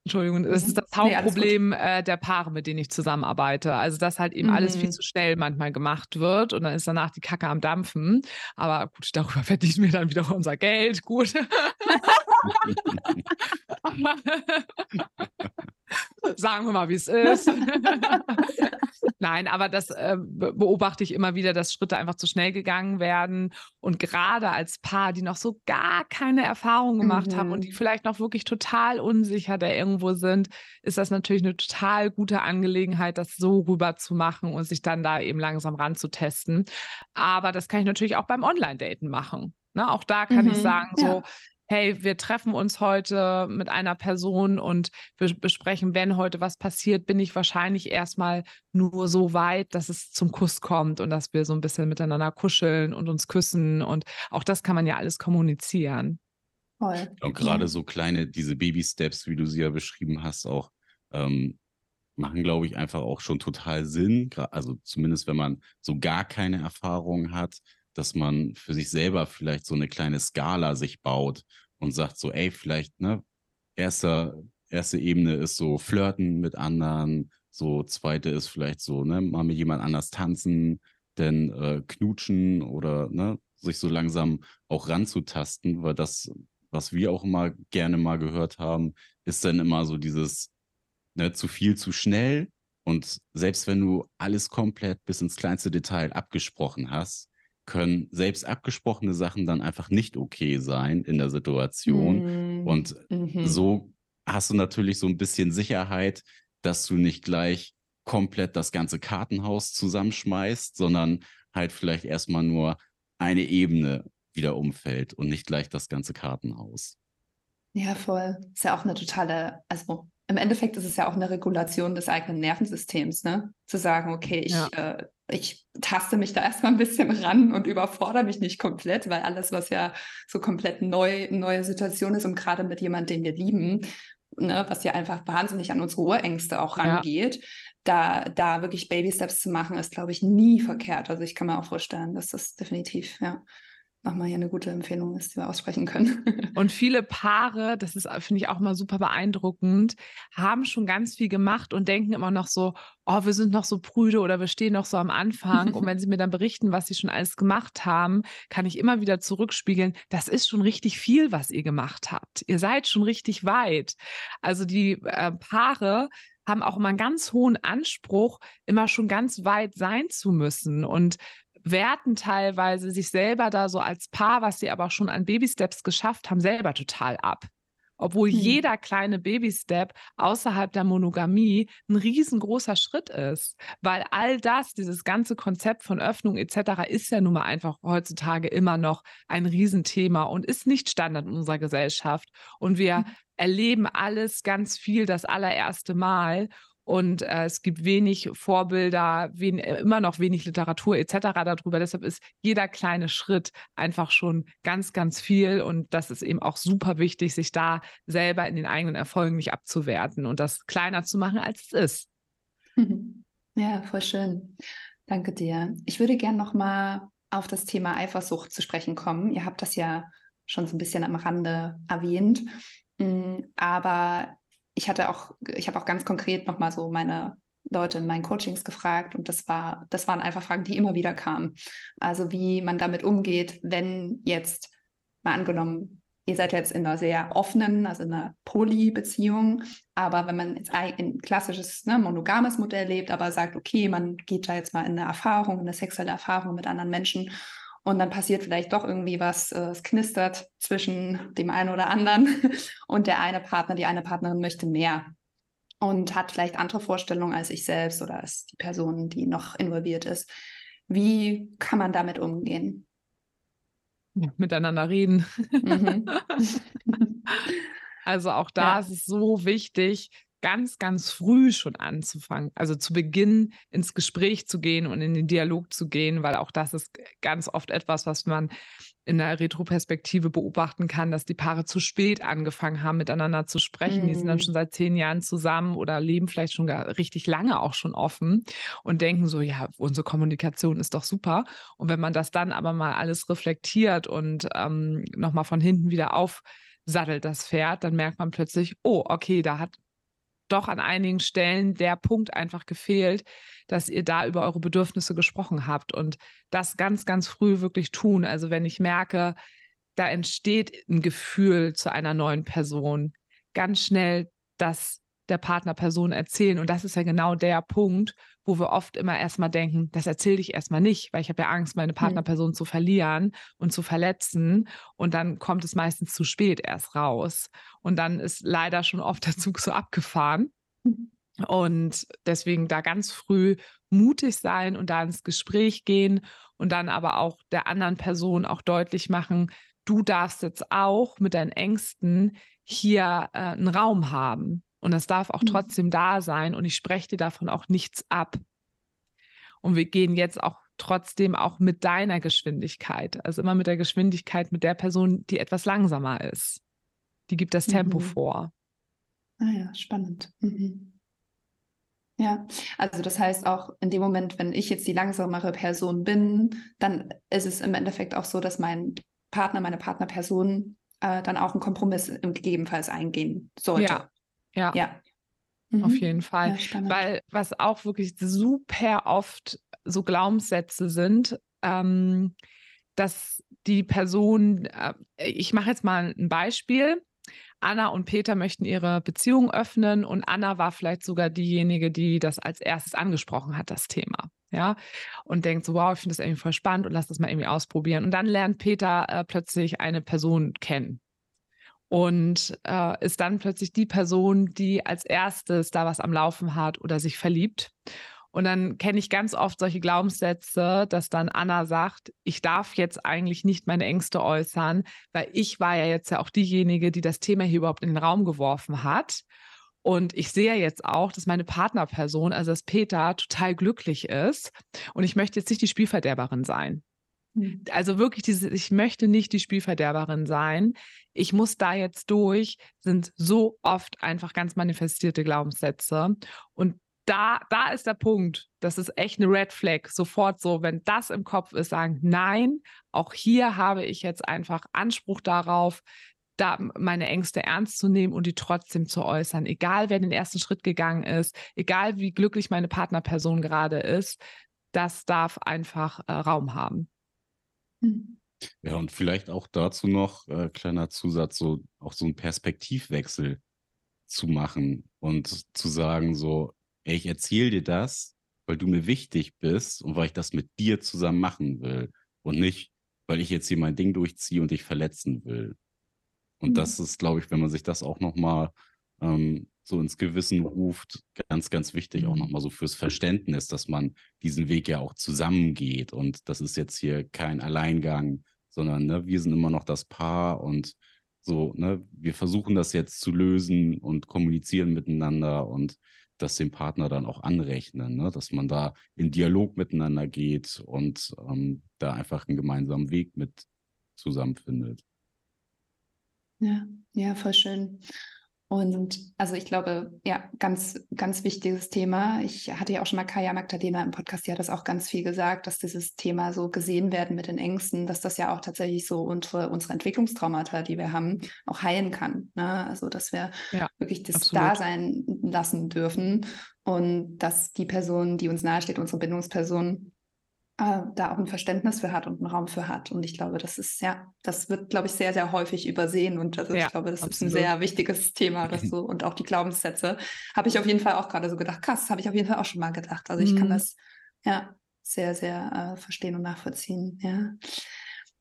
Entschuldigung, das ist mhm. das Hauptproblem nee, äh, der Paare, mit denen ich zusammenarbeite. Also, dass halt eben mhm. alles viel mhm. zu schnell manchmal gemacht wird und dann ist danach die Kacke am Dampfen. Aber gut, darüber (laughs) verdienen wir dann wieder unser Geld. Gut. (laughs) (laughs) Sagen wir mal, wie es (laughs) ist. Nein, aber das äh, beobachte ich immer wieder, dass Schritte einfach zu schnell gegangen werden. Und gerade als Paar, die noch so gar keine Erfahrung gemacht mhm. haben und die mhm. vielleicht noch wirklich total unsicher da irgendwo sind, ist das natürlich eine total gute Angelegenheit, das so rüber zu machen und sich dann da eben langsam ranzutesten. Aber das kann ich natürlich auch beim Online-Daten machen. Ne, auch da kann mhm. ich sagen, so, ja hey, wir treffen uns heute mit einer Person und wir besprechen, wenn heute was passiert, bin ich wahrscheinlich erstmal nur so weit, dass es zum Kuss kommt und dass wir so ein bisschen miteinander kuscheln und uns küssen. Und auch das kann man ja alles kommunizieren. Voll. Und gerade so kleine, diese Baby-Steps, wie du sie ja beschrieben hast, auch ähm, machen, glaube ich, einfach auch schon total Sinn. Also zumindest, wenn man so gar keine Erfahrung hat, dass man für sich selber vielleicht so eine kleine Skala sich baut und sagt so, ey, vielleicht, ne, erster, erste Ebene ist so flirten mit anderen, so zweite ist vielleicht so, ne, mal mit jemand anders tanzen, denn äh, knutschen oder ne, sich so langsam auch ranzutasten, weil das, was wir auch immer gerne mal gehört haben, ist dann immer so dieses, ne, zu viel zu schnell. Und selbst wenn du alles komplett bis ins kleinste Detail abgesprochen hast, können selbst abgesprochene Sachen dann einfach nicht okay sein in der Situation. Mm. Und mhm. so hast du natürlich so ein bisschen Sicherheit, dass du nicht gleich komplett das ganze Kartenhaus zusammenschmeißt, sondern halt vielleicht erstmal nur eine Ebene wieder umfällt und nicht gleich das ganze Kartenhaus. Ja, voll. Ist ja auch eine totale, also im Endeffekt ist es ja auch eine Regulation des eigenen Nervensystems, ne? Zu sagen, okay, ich, ja. äh, ich taste mich da erstmal ein bisschen ran und überfordere mich nicht komplett, weil alles, was ja so komplett neu, neue Situation ist und gerade mit jemandem, den wir lieben, ne, was ja einfach wahnsinnig an unsere Urängste auch rangeht, ja. da, da wirklich Baby Steps zu machen, ist, glaube ich, nie verkehrt. Also ich kann mir auch vorstellen, dass das definitiv, ja nochmal hier eine gute Empfehlung ist, die wir aussprechen können. (laughs) Und viele Paare, das ist, finde ich auch mal super beeindruckend, haben schon ganz viel gemacht und denken immer noch so, oh, wir sind noch so prüde oder wir stehen noch so am Anfang. und wenn sie mir dann berichten, was sie schon alles gemacht haben, kann ich immer wieder zurückspiegeln, das ist schon richtig viel, was ihr gemacht habt. Ihr seid schon richtig weit. Also die äh, Paare haben auch immer einen ganz hohen Anspruch, immer schon ganz weit sein zu müssen. Und werten teilweise sich selber da so als Paar, was sie aber schon an Baby-Steps geschafft haben, selber total ab. obwohl hm. jeder kleine Baby-Step außerhalb der Monogamie ein riesengroßer Schritt ist, weil all das, dieses ganze Konzept von Öffnung etc. ist ja nun mal einfach heutzutage immer noch ein Riesenthema und ist nicht Standard in unserer Gesellschaft. Und wir hm. erleben alles ganz viel das allererste Mal und äh, es gibt wenig Vorbilder, wen, äh, immer noch wenig Literatur etc. darüber. Deshalb ist jeder kleine Schritt einfach schon ganz, ganz viel und das ist eben auch super wichtig, sich da selber in den eigenen Erfolgen nicht abzuwerten und das kleiner zu machen, als es ist. Ja, voll schön. Danke dir. Ich würde gerne noch mal auf das Thema Eifersucht zu sprechen kommen. Ihr habt das ja schon so ein bisschen am Rande erwähnt. Mm, aber ich hatte auch, ich habe auch ganz konkret nochmal so meine Leute in meinen Coachings gefragt und das war, das waren einfach Fragen, die immer wieder kamen. Also wie man damit umgeht, wenn jetzt mal angenommen, ihr seid jetzt in einer sehr offenen, also in einer Poly-Beziehung, aber wenn man jetzt ein klassisches ne, monogames Modell lebt, aber sagt, okay, man geht da jetzt mal in eine Erfahrung, eine sexuelle Erfahrung mit anderen Menschen und dann passiert vielleicht doch irgendwie was, äh, es knistert zwischen dem einen oder anderen (laughs) und der eine Partner, die eine Partnerin möchte mehr und hat vielleicht andere Vorstellungen als ich selbst oder als die Person, die noch involviert ist. Wie kann man damit umgehen? Ja, miteinander reden. Mhm. (laughs) (laughs) also auch da ja. ist es so wichtig, ganz, ganz früh schon anzufangen, also zu Beginn ins Gespräch zu gehen und in den Dialog zu gehen, weil auch das ist ganz oft etwas, was man in der Retroperspektive beobachten kann, dass die Paare zu spät angefangen haben, miteinander zu sprechen. Mhm. Die sind dann mhm. schon seit zehn Jahren zusammen oder leben vielleicht schon gar richtig lange auch schon offen und denken so, ja, unsere Kommunikation ist doch super. Und wenn man das dann aber mal alles reflektiert und ähm, nochmal von hinten wieder aufsattelt, das Pferd, dann merkt man plötzlich, oh, okay, da hat doch an einigen Stellen der Punkt einfach gefehlt, dass ihr da über eure Bedürfnisse gesprochen habt und das ganz, ganz früh wirklich tun. Also wenn ich merke, da entsteht ein Gefühl zu einer neuen Person, ganz schnell das der Partnerperson erzählen. Und das ist ja genau der Punkt, wo wir oft immer erstmal denken, das erzähle ich erstmal nicht, weil ich habe ja Angst, meine. Partnerperson mhm. zu verlieren und zu verletzen. Und dann kommt es meistens zu spät erst raus. Und dann ist leider schon oft der Zug so abgefahren. Mhm. Und deswegen da ganz früh mutig sein und da ins Gespräch gehen und dann aber auch der anderen Person auch deutlich machen, du darfst jetzt auch mit deinen Ängsten hier äh, einen Raum haben. Und es darf auch mhm. trotzdem da sein und ich spreche dir davon auch nichts ab. Und wir gehen jetzt auch trotzdem auch mit deiner Geschwindigkeit, also immer mit der Geschwindigkeit mit der Person, die etwas langsamer ist. Die gibt das Tempo mhm. vor. Ah ja, spannend. Mhm. Ja, also das heißt auch in dem Moment, wenn ich jetzt die langsamere Person bin, dann ist es im Endeffekt auch so, dass mein Partner, meine Partnerperson äh, dann auch einen Kompromiss gegebenenfalls eingehen sollte. Ja, ja. ja. Mhm. Auf jeden Fall. Ja, Weil was auch wirklich super oft so Glaubenssätze sind, ähm, dass die Person, äh, ich mache jetzt mal ein Beispiel. Anna und Peter möchten ihre Beziehung öffnen und Anna war vielleicht sogar diejenige, die das als erstes angesprochen hat, das Thema. Ja, und denkt so, wow, ich finde das irgendwie voll spannend und lass das mal irgendwie ausprobieren. Und dann lernt Peter äh, plötzlich eine Person kennen und äh, ist dann plötzlich die Person, die als erstes da was am Laufen hat oder sich verliebt. Und dann kenne ich ganz oft solche Glaubenssätze, dass dann Anna sagt, ich darf jetzt eigentlich nicht meine Ängste äußern, weil ich war ja jetzt ja auch diejenige, die das Thema hier überhaupt in den Raum geworfen hat. Und ich sehe jetzt auch, dass meine Partnerperson, also dass Peter, total glücklich ist. Und ich möchte jetzt nicht die Spielverderberin sein. Also wirklich dieses, ich möchte nicht die Spielverderberin sein. Ich muss da jetzt durch, sind so oft einfach ganz manifestierte Glaubenssätze. Und da, da ist der Punkt. Das ist echt eine Red Flag. Sofort so, wenn das im Kopf ist, sagen, nein, auch hier habe ich jetzt einfach Anspruch darauf, da meine Ängste ernst zu nehmen und die trotzdem zu äußern. Egal, wer den ersten Schritt gegangen ist, egal wie glücklich meine Partnerperson gerade ist, das darf einfach äh, Raum haben. Mhm. Ja, und vielleicht auch dazu noch äh, kleiner Zusatz, so auch so einen Perspektivwechsel zu machen und zu sagen, so, ey, ich erzähle dir das, weil du mir wichtig bist und weil ich das mit dir zusammen machen will und nicht, weil ich jetzt hier mein Ding durchziehe und dich verletzen will. Und mhm. das ist, glaube ich, wenn man sich das auch nochmal ähm, so ins Gewissen ruft, ganz, ganz wichtig, auch mhm. nochmal so fürs Verständnis, dass man diesen Weg ja auch zusammengeht. Und das ist jetzt hier kein Alleingang, sondern ne, wir sind immer noch das Paar und so, ne, wir versuchen das jetzt zu lösen und kommunizieren miteinander und das dem Partner dann auch anrechnen, ne, dass man da in Dialog miteinander geht und ähm, da einfach einen gemeinsamen Weg mit zusammenfindet. Ja, ja, voll schön. Und also ich glaube, ja, ganz, ganz wichtiges Thema. Ich hatte ja auch schon mal Kaya Magdalena im Podcast, die hat das auch ganz viel gesagt, dass dieses Thema so gesehen werden mit den Ängsten, dass das ja auch tatsächlich so unsere, unsere Entwicklungstraumata, die wir haben, auch heilen kann. Ne? Also dass wir ja, wirklich das absolut. Dasein lassen dürfen und dass die Person, die uns nahesteht, unsere Bindungsperson, äh, da auch ein Verständnis für hat und einen Raum für hat. Und ich glaube, das ist ja, das wird, glaube ich, sehr, sehr häufig übersehen. Und also ja, ich glaube, das absolut. ist ein sehr wichtiges Thema. Das so, und auch die Glaubenssätze habe ich auf jeden Fall auch gerade so gedacht. Krass, habe ich auf jeden Fall auch schon mal gedacht. Also ich mhm. kann das ja sehr, sehr äh, verstehen und nachvollziehen. Ja.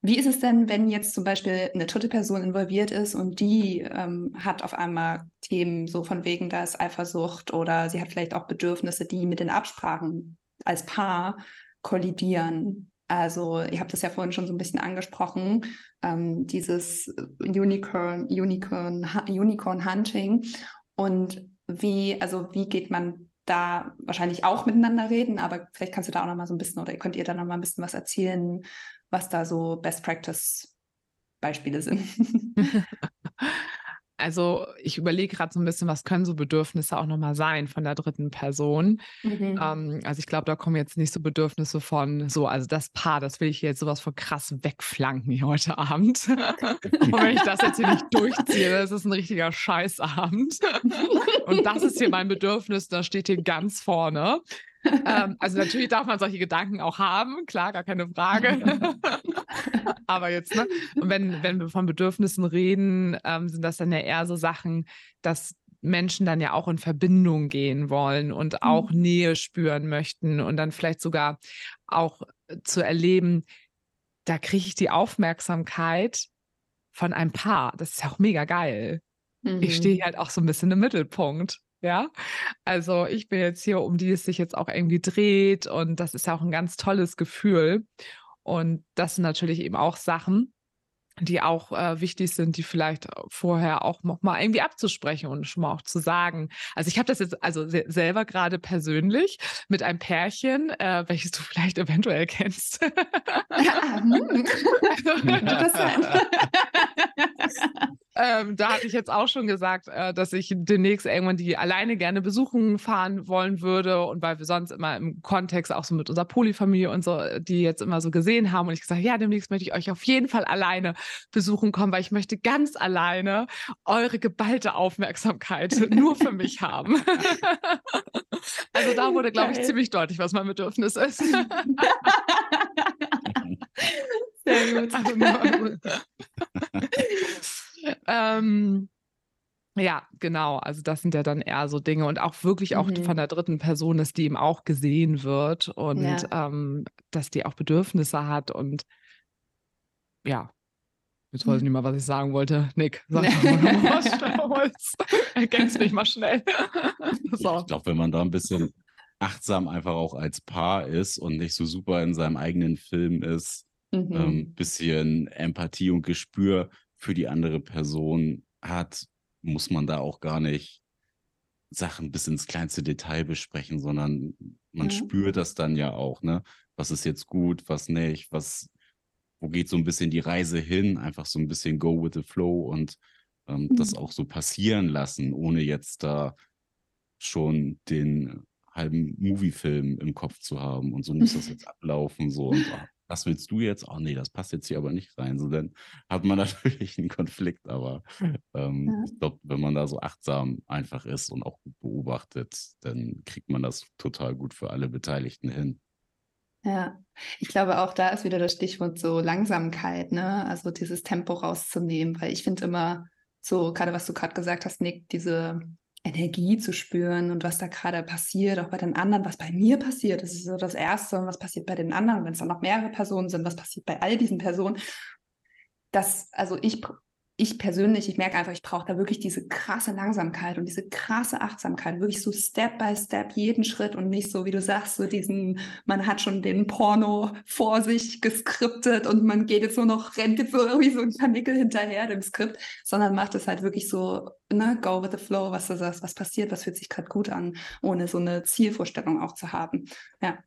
Wie ist es denn, wenn jetzt zum Beispiel eine dritte Person involviert ist und die ähm, hat auf einmal Themen so von wegen, da ist Eifersucht oder sie hat vielleicht auch Bedürfnisse, die mit den Absprachen als Paar kollidieren. Also ihr habt es ja vorhin schon so ein bisschen angesprochen, ähm, dieses Unicorn, Unicorn, Unicorn Hunting. Und wie, also wie geht man da wahrscheinlich auch miteinander reden, aber vielleicht kannst du da auch noch mal so ein bisschen oder könnt ihr da noch mal ein bisschen was erzählen, was da so Best Practice Beispiele sind. (laughs) (laughs) Also ich überlege gerade so ein bisschen, was können so Bedürfnisse auch nochmal sein von der dritten Person. Mhm. Ähm, also ich glaube, da kommen jetzt nicht so Bedürfnisse von so, also das Paar, das will ich jetzt sowas von krass wegflanken hier heute Abend. (laughs) Und wenn ich das jetzt hier nicht durchziehe, das ist ein richtiger Scheißabend. (laughs) Und das ist hier mein Bedürfnis, da steht hier ganz vorne ähm, also natürlich darf man solche Gedanken auch haben, klar, gar keine Frage. (laughs) Aber jetzt, ne? Und wenn, wenn wir von Bedürfnissen reden, ähm, sind das dann ja eher so Sachen, dass Menschen dann ja auch in Verbindung gehen wollen und auch mhm. Nähe spüren möchten und dann vielleicht sogar auch zu erleben, da kriege ich die Aufmerksamkeit von einem Paar. Das ist ja auch mega geil. Mhm. Ich stehe halt auch so ein bisschen im Mittelpunkt. Ja, also ich bin jetzt hier, um die es sich jetzt auch irgendwie dreht und das ist ja auch ein ganz tolles Gefühl. Und das sind natürlich eben auch Sachen, die auch äh, wichtig sind, die vielleicht vorher auch noch mal irgendwie abzusprechen und schon mal auch zu sagen. Also ich habe das jetzt also se selber gerade persönlich mit einem Pärchen, äh, welches du (laughs) vielleicht eventuell kennst. (laughs) (laughs) Ja, hm. Interessant. Ähm, da hatte ich jetzt auch schon gesagt, äh, dass ich demnächst irgendwann die alleine gerne besuchen fahren wollen würde. Und weil wir sonst immer im Kontext auch so mit unserer Polyfamilie und so, die jetzt immer so gesehen haben. Und ich gesagt, ja, demnächst möchte ich euch auf jeden Fall alleine besuchen kommen, weil ich möchte ganz alleine eure geballte Aufmerksamkeit (laughs) nur für mich haben. (laughs) also da wurde, glaube ich, ziemlich deutlich, was mein Bedürfnis ist. (laughs) Sehr gut. Also, (laughs) ähm, ja, genau. Also das sind ja dann eher so Dinge und auch wirklich auch mhm. von der dritten Person, dass die eben auch gesehen wird und ja. ähm, dass die auch Bedürfnisse hat und ja. Jetzt weiß ich mhm. nicht mal, was ich sagen wollte. Nick, sag (laughs) mal was. Ergänzt mich mal schnell. (laughs) so. Ich glaube, wenn man da ein bisschen achtsam einfach auch als Paar ist und nicht so super in seinem eigenen Film ist, ein mhm. ähm, bisschen Empathie und Gespür für die andere Person hat, muss man da auch gar nicht Sachen bis ins kleinste Detail besprechen, sondern man ja. spürt das dann ja auch, ne? Was ist jetzt gut, was nicht, was, wo geht so ein bisschen die Reise hin, einfach so ein bisschen go with the flow und ähm, mhm. das auch so passieren lassen, ohne jetzt da schon den halben Moviefilm im Kopf zu haben und so muss das jetzt ablaufen, so und ah, was willst du jetzt? Oh nee, das passt jetzt hier aber nicht rein. So, dann hat man (laughs) natürlich einen Konflikt, aber ähm, ja. ich glaube, wenn man da so achtsam einfach ist und auch gut beobachtet, dann kriegt man das total gut für alle Beteiligten hin. Ja, ich glaube auch da ist wieder das Stichwort so Langsamkeit, ne? Also dieses Tempo rauszunehmen, weil ich finde immer so, gerade was du gerade gesagt hast, Nick, diese Energie zu spüren und was da gerade passiert, auch bei den anderen, was bei mir passiert. Das ist so das Erste und was passiert bei den anderen, wenn es dann noch mehrere Personen sind, was passiert bei all diesen Personen. Das, also ich ich persönlich, ich merke einfach, ich brauche da wirklich diese krasse Langsamkeit und diese krasse Achtsamkeit, wirklich so Step by Step jeden Schritt und nicht so, wie du sagst, so diesen, man hat schon den Porno vor sich geskriptet und man geht jetzt nur noch, rennt jetzt so irgendwie so ein Kanickel hinterher dem Skript, sondern macht es halt wirklich so, ne, go with the flow, was du sagst, was passiert, was fühlt sich gerade gut an, ohne so eine Zielvorstellung auch zu haben. Ja.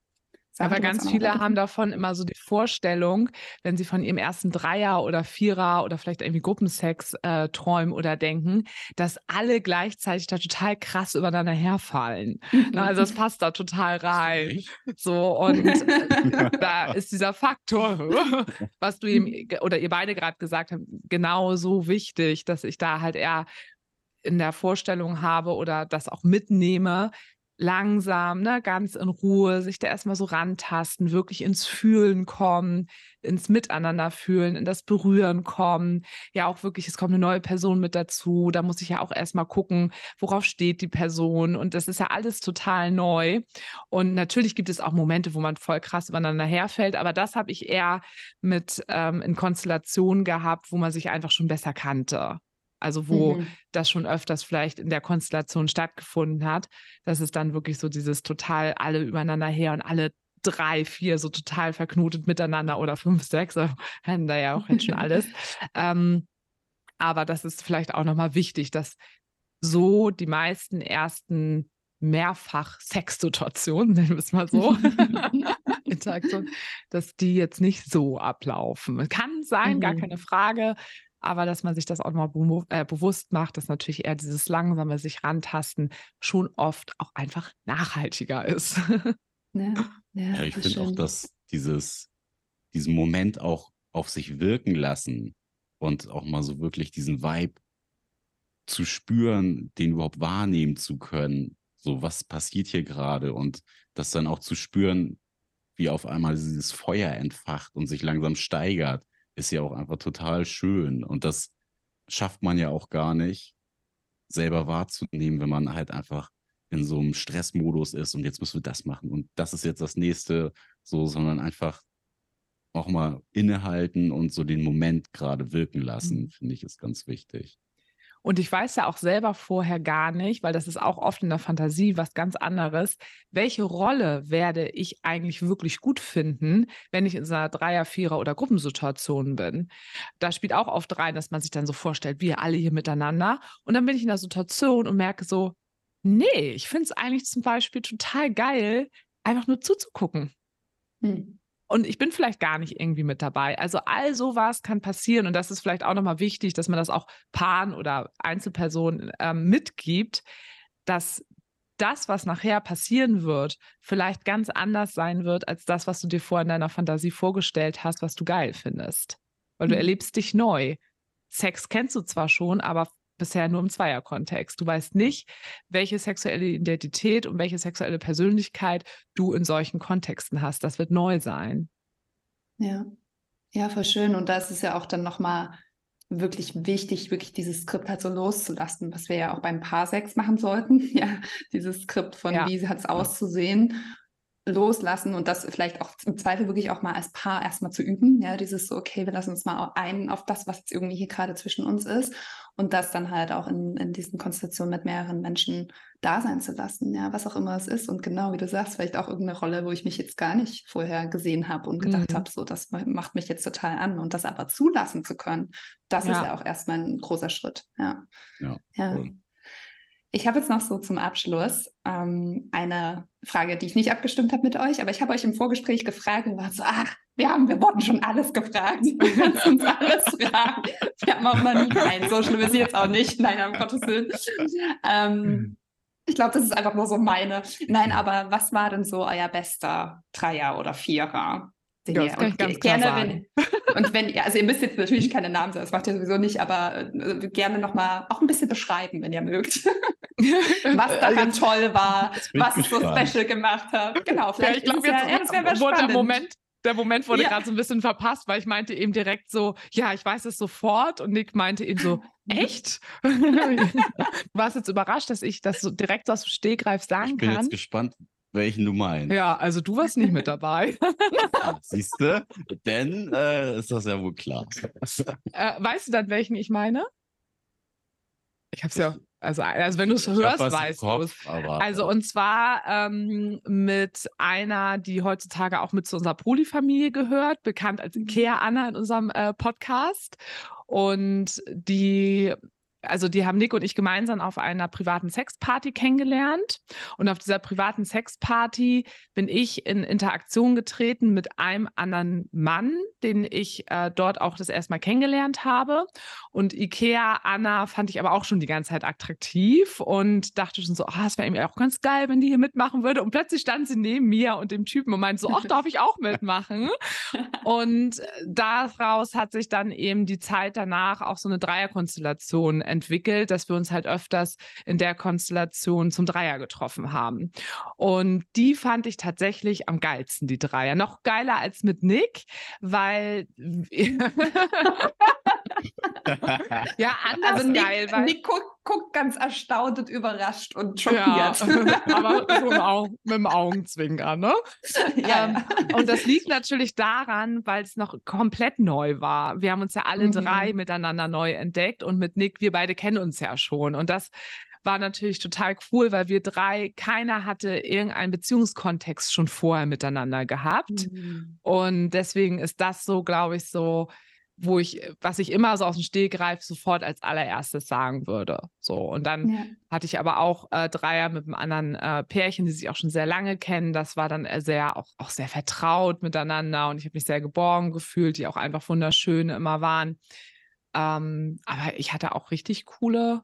Aber ganz viele haben davon immer so die Vorstellung, wenn sie von ihrem ersten Dreier oder Vierer oder vielleicht irgendwie Gruppensex äh, träumen oder denken, dass alle gleichzeitig da total krass übereinander herfallen. Mhm. also das (laughs) passt da total rein. So (laughs) und da ist dieser Faktor, (laughs) was du ihm oder ihr beide gerade gesagt habt, genau so wichtig, dass ich da halt eher in der Vorstellung habe oder das auch mitnehme, langsam, ne, ganz in Ruhe, sich da erstmal so rantasten, wirklich ins Fühlen kommen, ins Miteinander fühlen, in das Berühren kommen. Ja, auch wirklich, es kommt eine neue Person mit dazu. Da muss ich ja auch erstmal gucken, worauf steht die Person. Und das ist ja alles total neu. Und natürlich gibt es auch Momente, wo man voll krass übereinander herfällt, aber das habe ich eher mit ähm, in Konstellationen gehabt, wo man sich einfach schon besser kannte. Also wo mhm. das schon öfters vielleicht in der Konstellation stattgefunden hat, dass es dann wirklich so dieses total alle übereinander her und alle drei, vier so total verknotet miteinander oder fünf, sechs, haben (laughs) da ja auch jetzt schon alles. ähm, aber das ist vielleicht auch nochmal wichtig, dass so die meisten ersten Mehrfach-Sex-Situationen, (laughs) nennen wir es mal so, (laughs) Interaktion, dass die jetzt nicht so ablaufen. Kann sein, mhm. gar keine Frage aber dass man sich das auch mal be äh, bewusst macht, dass natürlich eher dieses langsame sich rantasten schon oft auch einfach nachhaltiger ist. (laughs) Ja, ja, ja ich finde auch, dass dieses, diesen Moment auch auf sich wirken lassen und auch mal so wirklich diesen Vibe zu spüren, den überhaupt wahrnehmen zu können. So, was passiert hier gerade? Und das dann auch zu spüren, wie auf einmal dieses Feuer entfacht und sich langsam steigert ist ja auch einfach total schön. Und das schafft man ja auch gar nicht, selber wahrzunehmen, wenn man halt einfach in so einem Stressmodus ist und jetzt müssen wir das machen und das ist jetzt das nächste, so, sondern einfach auch mal innehalten und so den Moment gerade wirken lassen, mhm. finde ich, ist ganz wichtig. Und ich weiß ja auch selber vorher gar nicht, weil das ist auch oft in der Fantasie was ganz anderes, welche Rolle werde ich eigentlich wirklich gut finden, wenn ich in so einer Dreier-, Vierer- oder Gruppensituation bin. Da spielt auch oft rein, dass man sich dann so vorstellt, wir alle hier miteinander. Und dann bin ich in der Situation und merke so, nee, ich finde es eigentlich zum Beispiel total geil, einfach nur zuzugucken. Hm und ich bin vielleicht gar nicht irgendwie mit dabei. Also all sowas kann passieren und das ist vielleicht auch nochmal wichtig, dass man das auch Paaren oder Einzelpersonen ähm, mitgibt, dass das, was nachher passieren wird, vielleicht ganz anders sein wird als das, was du dir vorher in deiner Fantasie vorgestellt hast, was du geil findest. Weil mhm. du erlebst dich neu. Sex kennst du zwar schon, aber bisher nur im Zweierkontext. Du weißt nicht, welche sexuelle Identität und welche sexuelle Persönlichkeit du in solchen Kontexten hast. Das wird neu sein. Ja, ja, voll schön. Und da ist es ja auch dann nochmal wirklich wichtig, wirklich dieses Skript halt so loszulassen, was wir ja auch beim Paarsex machen sollten. (laughs) Ja, dieses Skript von ja. wie hat es auszusehen loslassen und das vielleicht auch im Zweifel wirklich auch mal als Paar erstmal zu üben. Ja, dieses so, okay, wir lassen uns mal ein auf das, was jetzt irgendwie hier gerade zwischen uns ist und das dann halt auch in, in diesen Konstellationen mit mehreren Menschen da sein zu lassen, ja, was auch immer es ist. Und genau wie du sagst, vielleicht auch irgendeine Rolle, wo ich mich jetzt gar nicht vorher gesehen habe und gedacht mhm. habe, so, das macht mich jetzt total an. Und das aber zulassen zu können, das ja. ist ja auch erstmal ein großer Schritt. Ja. ja, ja. Cool. Ich habe jetzt noch so zum Abschluss ähm, eine Frage, die ich nicht abgestimmt habe mit euch, aber ich habe euch im Vorgespräch gefragt und war so, ach, wir haben, wir wurden schon alles gefragt. (laughs) Wir können uns alles fragen. Wir haben auch noch nie keinen. So schlimm ist jetzt auch nicht. Nein, um Gottes Willen. Ähm, ich glaube, das ist einfach nur so meine. Nein, aber was war denn so euer bester Dreier oder Vierer? Ja, das kann ich ganz gerne, wenn, und wenn ihr, also ihr müsst jetzt natürlich keine Namen sagen, das macht ihr sowieso nicht, aber äh, gerne nochmal auch ein bisschen beschreiben, wenn ihr mögt. (laughs) was daran toll war, was es so special gemacht hat. Genau, vielleicht ja, ich glaube, jetzt, ja, das wäre spannend. Der Moment, der Moment wurde ja. gerade so ein bisschen verpasst, weil ich meinte eben direkt so, ja, ich weiß es sofort. Und Nick meinte eben so, (laughs) echt? (laughs) du warst jetzt überrascht, dass ich das so direkt aus dem Stehgreif sagen kann. Ich bin kann. jetzt gespannt, welchen du meinst. Ja, also du warst nicht mit dabei. (laughs) Siehst du? Denn äh, ist das ja wohl klar. Äh, weißt du dann, welchen ich meine? Ich habe es ja, also, also wenn du es hörst, weißt du es. Also und zwar ähm, mit einer, die heutzutage auch mit zu unserer Polyfamilie gehört, bekannt als Ikea Anna in unserem äh, Podcast. Und die also die haben Nick und ich gemeinsam auf einer privaten Sexparty kennengelernt. Und auf dieser privaten Sexparty bin ich in Interaktion getreten mit einem anderen Mann, den ich äh, dort auch das erste Mal kennengelernt habe. Und Ikea Anna fand ich aber auch schon die ganze Zeit attraktiv und dachte schon so, ah, es wäre irgendwie auch ganz geil, wenn die hier mitmachen würde. Und plötzlich stand sie neben mir und dem Typen und meinte so, ach, darf ich auch mitmachen? (laughs) und daraus hat sich dann eben die Zeit danach auch so eine Dreierkonstellation entwickelt, dass wir uns halt öfters in der Konstellation zum Dreier getroffen haben. Und die fand ich tatsächlich am geilsten, die Dreier. Noch geiler als mit Nick, weil (laughs) (laughs) ja, anders also Nick, geil. Weil Nick guckt, guckt, ganz erstaunt und überrascht und schockiert. Ja, (laughs) aber so mit dem Augenzwinkern, ne? (laughs) Ja, ähm, ja, Und das liegt natürlich daran, weil es noch komplett neu war. Wir haben uns ja alle mhm. drei miteinander neu entdeckt und mit Nick, wir beide kennen uns ja schon. Und das war natürlich total cool, weil wir drei, keiner hatte irgendeinen Beziehungskontext schon vorher miteinander gehabt. Mhm. Und deswegen ist das so, glaube ich, so wo ich, äh, was ich immer so aus dem Stegreif sofort als allererstes sagen würde. So, und dann ja. hatte ich aber auch äh, Dreier mit einem anderen äh, Pärchen, die sich auch schon sehr lange kennen. Das war dann äh, sehr, auch, auch sehr vertraut miteinander und ich habe mich sehr geborgen gefühlt, die auch einfach wunderschön immer waren. Ähm, aber ich hatte auch richtig coole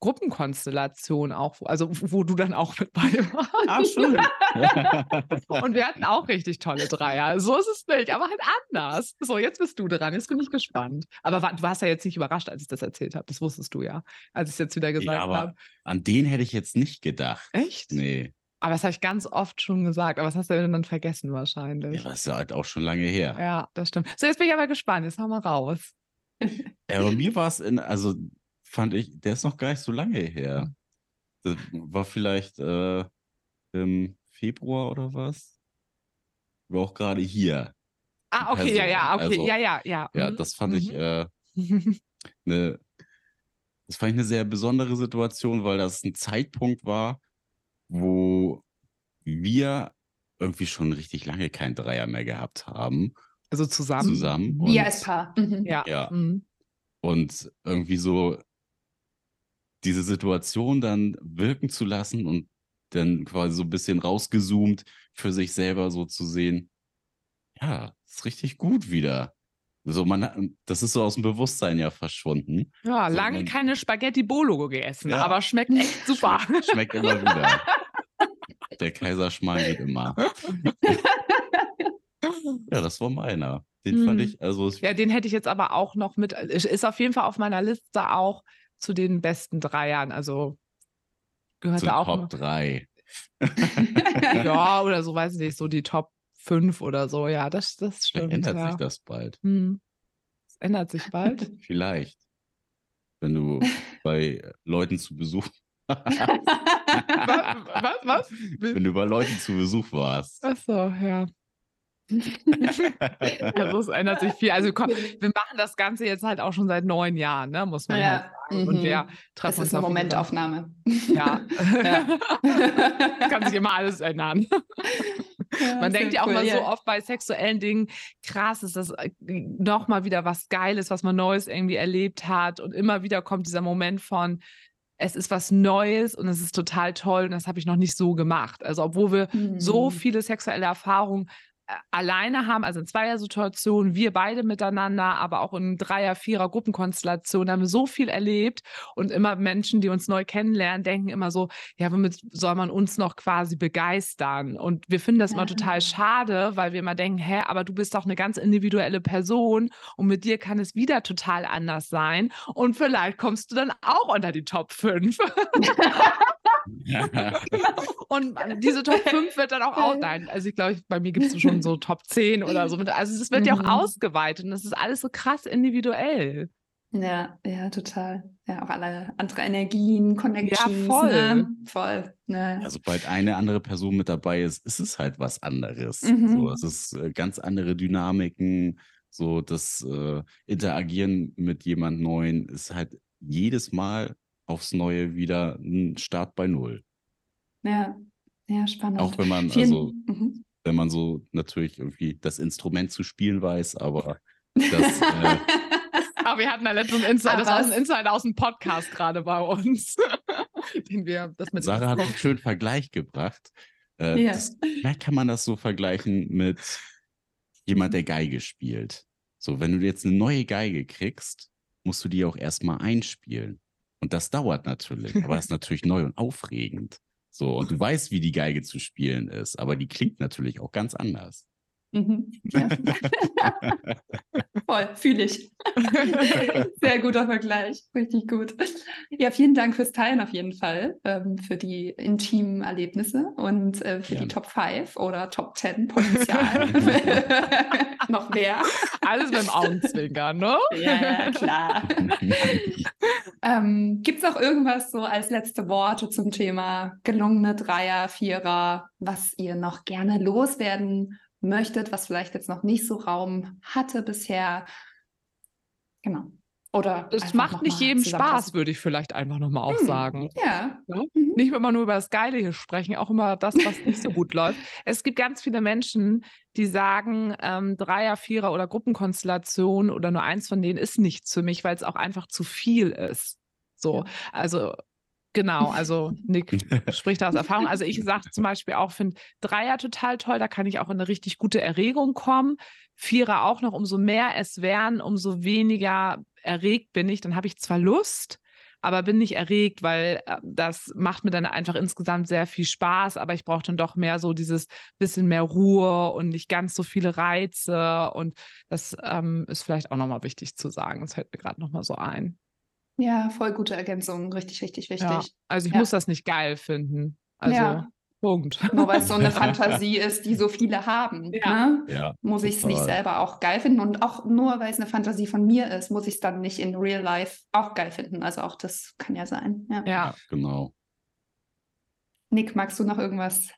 Gruppenkonstellation auch, also wo du dann auch mit bei (laughs) warst. Ach, (laughs) schön. und wir hatten auch richtig tolle Dreier. So ist es nicht, aber halt anders. So, jetzt bist du dran. Jetzt bin ich gespannt. Aber du warst ja jetzt nicht überrascht, als ich das erzählt habe. Das wusstest du ja, als ich es jetzt wieder gesagt ja, habe. An den hätte ich jetzt nicht gedacht. Echt? Nee. Aber das habe ich ganz oft schon gesagt. Aber was hast du dann vergessen wahrscheinlich? Ja, das ist ja halt auch schon lange her. Ja, das stimmt. So, jetzt bin ich aber gespannt. Jetzt hau mal raus. Ja, bei mir war es in, also fand ich, der ist noch gar nicht so lange her. Das war vielleicht äh, im Februar oder was? War auch gerade hier. Ah, okay, Person. ja, ja, okay, also, ja, ja, ja. Ja, mhm. das fand mhm. ich äh, eine, (laughs) das fand ich eine sehr besondere Situation, weil das ein Zeitpunkt war, wo wir irgendwie schon richtig lange kein Dreier mehr gehabt haben. Also zusammen. Zusammen. Wir als Paar. Mhm. Ja. ja. Mhm. Und irgendwie so diese Situation dann wirken zu lassen und dann quasi so ein bisschen rausgezoomt für sich selber so zu sehen, ja, ist richtig gut wieder. So, man, das ist so aus dem Bewusstsein ja verschwunden. Ja, so, lange man, keine Spaghetti Bolo gegessen, ja. aber schmeckt echt (laughs) super. Schmeckt immer wieder. Der Kaiserschmarrn geht immer. (laughs) ja, das war meiner. Den hm. fand ich, also. Ja, den hätte ich jetzt aber auch noch mit, ist auf jeden Fall auf meiner Liste auch zu den besten Dreiern. Also gehört da auch. Top noch. (laughs) 3. ja, (laughs) oder so, weiß ich nicht, so die Top 5 oder so. Ja, das, das stimmt. Ändert ja. sich das bald? Hm. Das ändert sich bald? (laughs) Vielleicht. Wenn du bei Leuten zu Besuch. was, was, was? Wenn du bei Leuten zu Besuch warst. Ach so, ja (laughs) also es ändert sich viel. Also komm, (laughs) wir machen das Ganze jetzt halt auch schon seit neun Jahren, ne, muss man ja halt sagen. Mhm. Und wir treffen das ist eine Momentaufnahme. Ja. (laughs) ja. Kann sich immer alles ändern. Ja, man denkt ja auch cool, mal so oft bei sexuellen Dingen, krass, ist das äh, nochmal wieder was Geiles, was man Neues irgendwie erlebt hat. Und immer wieder kommt dieser Moment von, es ist was Neues und es ist total toll und das habe ich noch nicht so gemacht. Also obwohl wir mhm. so viele sexuelle Erfahrungen alleine haben, also in Zweier-Situationen, wir beide miteinander, aber auch in Dreier-, Vierer Gruppenkonstellationen haben wir so viel erlebt und immer Menschen, die uns neu kennenlernen, denken immer so, ja, womit soll man uns noch quasi begeistern? Und wir finden das immer total schade, weil wir immer denken, hä, aber du bist doch eine ganz individuelle Person und mit dir kann es wieder total anders sein und vielleicht kommst du dann auch unter die Top 5. (laughs) (laughs) (laughs) und diese Top 5 wird dann auch, auch nein, also ich glaube, bei mir gibt es schon so Top 10 oder so. Also es wird ja auch mhm. ausgeweitet und das ist alles so krass individuell. Ja, ja, total. Ja, auch alle andere Energien, Connections. Ja, voll. Ne? Voll. Ne? Ja, sobald eine andere Person mit dabei ist, ist es halt was anderes. Mhm. So, es ist äh, ganz andere Dynamiken. So, das äh, Interagieren mit jemand Neuen ist halt jedes Mal aufs Neue wieder ein Start bei Null. Ja, ja, spannend. Auch wenn man, Vielen, also, mhm. wenn man so natürlich irgendwie das Instrument zu spielen weiß, aber (laughs) das. äh, aber wir hatten ja letztens Insider, das war ein Insider aus dem Podcast gerade bei uns. (laughs) den wir, das mit Sarah hat einen schönen Vergleich gebracht. Äh, ja. das, vielleicht kann man das so vergleichen mit jemand, der Geige spielt. So, wenn du jetzt eine neue Geige kriegst, musst du die auch erstmal einspielen. Und das dauert natürlich, aber das ist natürlich neu und aufregend. So, und du weißt, wie die Geige zu spielen ist, aber die klingt natürlich auch ganz anders. Mhm. Ja. (laughs) Voll, fühle ich. (laughs) Sehr guter Vergleich, richtig gut. Ja, vielen Dank fürs Teilen auf jeden Fall, ähm, für die intimen Erlebnisse und äh, für ja. die Top 5 oder Top 10 Potenzial. (laughs) Noch mehr. Alles beim Augenzwinkern, ne? Ja, ja, klar. ähm, Gibt es auch irgendwas so als letzte Worte zum Thema gelungene Dreier, Vierer, was ihr noch gerne loswerden möchtet, was vielleicht jetzt noch nicht so Raum hatte bisher. Genau. Oder es macht nicht jedem Spaß, würde ich vielleicht einfach nochmal auch hm, sagen. Ja. ja? Mhm. Nicht immer nur über das Geile hier sprechen, auch immer das, was nicht so gut läuft. Es gibt ganz viele Menschen, die sagen, ähm, Dreier, Vierer oder Gruppenkonstellation oder nur eins von denen ist nichts für mich, weil es auch einfach zu viel ist. So, ja. also Genau, also Nick (laughs) spricht da aus Erfahrung. Also ich sage zum Beispiel auch, finde Dreier total toll, da kann ich auch in eine richtig gute Erregung kommen. Vierer auch noch, umso mehr es werden, umso weniger erregt bin ich. Dann habe ich zwar Lust, aber bin nicht erregt, weil äh, das macht mir dann einfach insgesamt sehr viel Spaß, aber ich brauche dann doch mehr so dieses bisschen mehr Ruhe und nicht ganz so viele Reize und das ähm, ist vielleicht auch nochmal wichtig zu sagen. Das fällt mir gerade nochmal so ein. Ja, voll gute Ergänzung. Richtig, richtig wichtig. Ja, also ich ja. muss das nicht geil finden. Also ja. Punkt. Nur weil es so eine (laughs) Fantasie ist, die so viele haben. Ja. Ne? ja muss ich es nicht selber auch geil finden. Und auch nur weil es eine Fantasie von mir ist, muss ich es dann nicht in Real Life auch geil finden. Also auch das kann ja sein. Ja, ja. genau. Nick, magst du noch irgendwas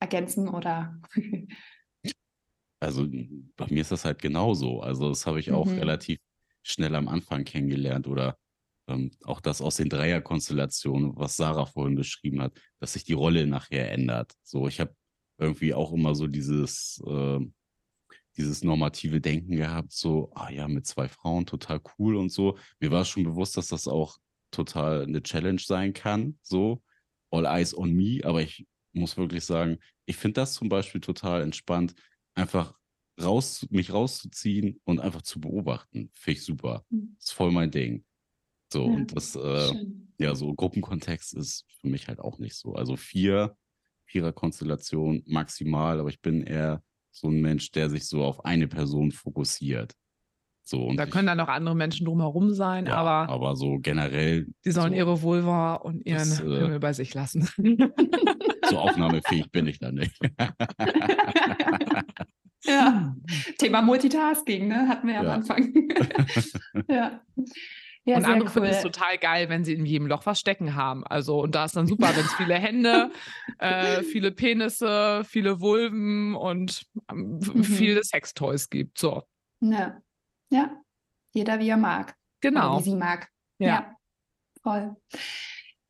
ergänzen oder? (laughs) also bei mir ist das halt genauso. Also das habe ich auch mhm. relativ schnell am Anfang kennengelernt oder ähm, auch das aus den Dreierkonstellationen, was Sarah vorhin beschrieben hat, dass sich die Rolle nachher ändert. So, ich habe irgendwie auch immer so dieses, äh, dieses normative Denken gehabt, so, ah ja, mit zwei Frauen total cool und so. Mir war schon bewusst, dass das auch total eine Challenge sein kann, so, all eyes on me, aber ich muss wirklich sagen, ich finde das zum Beispiel total entspannt, einfach raus, mich rauszuziehen und einfach zu beobachten. Finde ich super. Mhm. Ist voll mein Ding. So, ja, und das, äh, ja, so Gruppenkontext ist für mich halt auch nicht so. Also vier, Vierer-Konstellation maximal, aber ich bin eher so ein Mensch, der sich so auf eine Person fokussiert. So, und da können dann noch andere Menschen drumherum sein, ja, aber, aber so generell. Die sollen so, ihre Vulva und ihren das, äh, bei sich lassen. So aufnahmefähig bin ich da nicht. (laughs) Thema Multitasking, ne? hatten wir ja, ja. am Anfang. (laughs) ja. Ja, und andere cool. finden es total geil, wenn sie in jedem Loch was stecken haben. Also, und da ist dann super, wenn es viele Hände, (laughs) äh, viele Penisse, viele Vulven und ähm, mhm. viele Sextoys gibt. So. Ja. ja, jeder wie er mag. Genau. Oder wie sie mag. Ja. ja. Voll.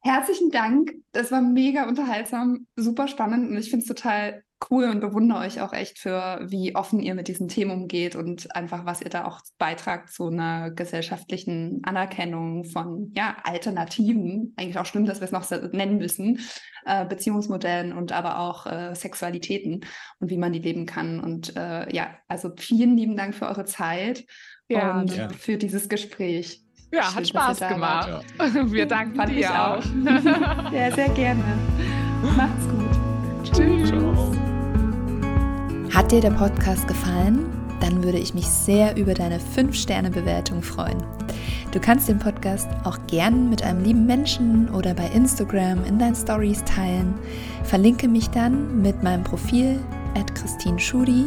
Herzlichen Dank. Das war mega unterhaltsam, super spannend und ich finde es total cool und bewundere euch auch echt für, wie offen ihr mit diesen Themen umgeht und einfach, was ihr da auch beitragt zu einer gesellschaftlichen Anerkennung von ja, Alternativen. Eigentlich auch stimmt, dass wir es noch nennen müssen, äh, Beziehungsmodellen und aber auch äh, Sexualitäten und wie man die leben kann. Und äh, ja, also vielen lieben Dank für eure Zeit ja, und ja. für dieses Gespräch. Ja, Schön, hat Spaß gemacht. Ja. (laughs) Wir danken Fand dir auch. auch. (laughs) ja, sehr gerne. Macht's gut. Tschüss. Hat dir der Podcast gefallen? Dann würde ich mich sehr über deine 5-Sterne-Bewertung freuen. Du kannst den Podcast auch gern mit einem lieben Menschen oder bei Instagram in deinen Stories teilen. Verlinke mich dann mit meinem Profil at Christine Schudi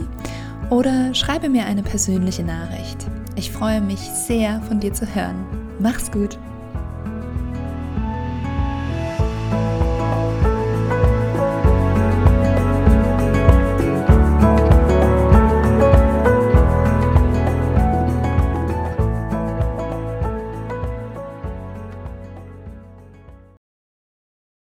oder schreibe mir eine persönliche Nachricht. Ich freue mich sehr, von dir zu hören. Mach's gut.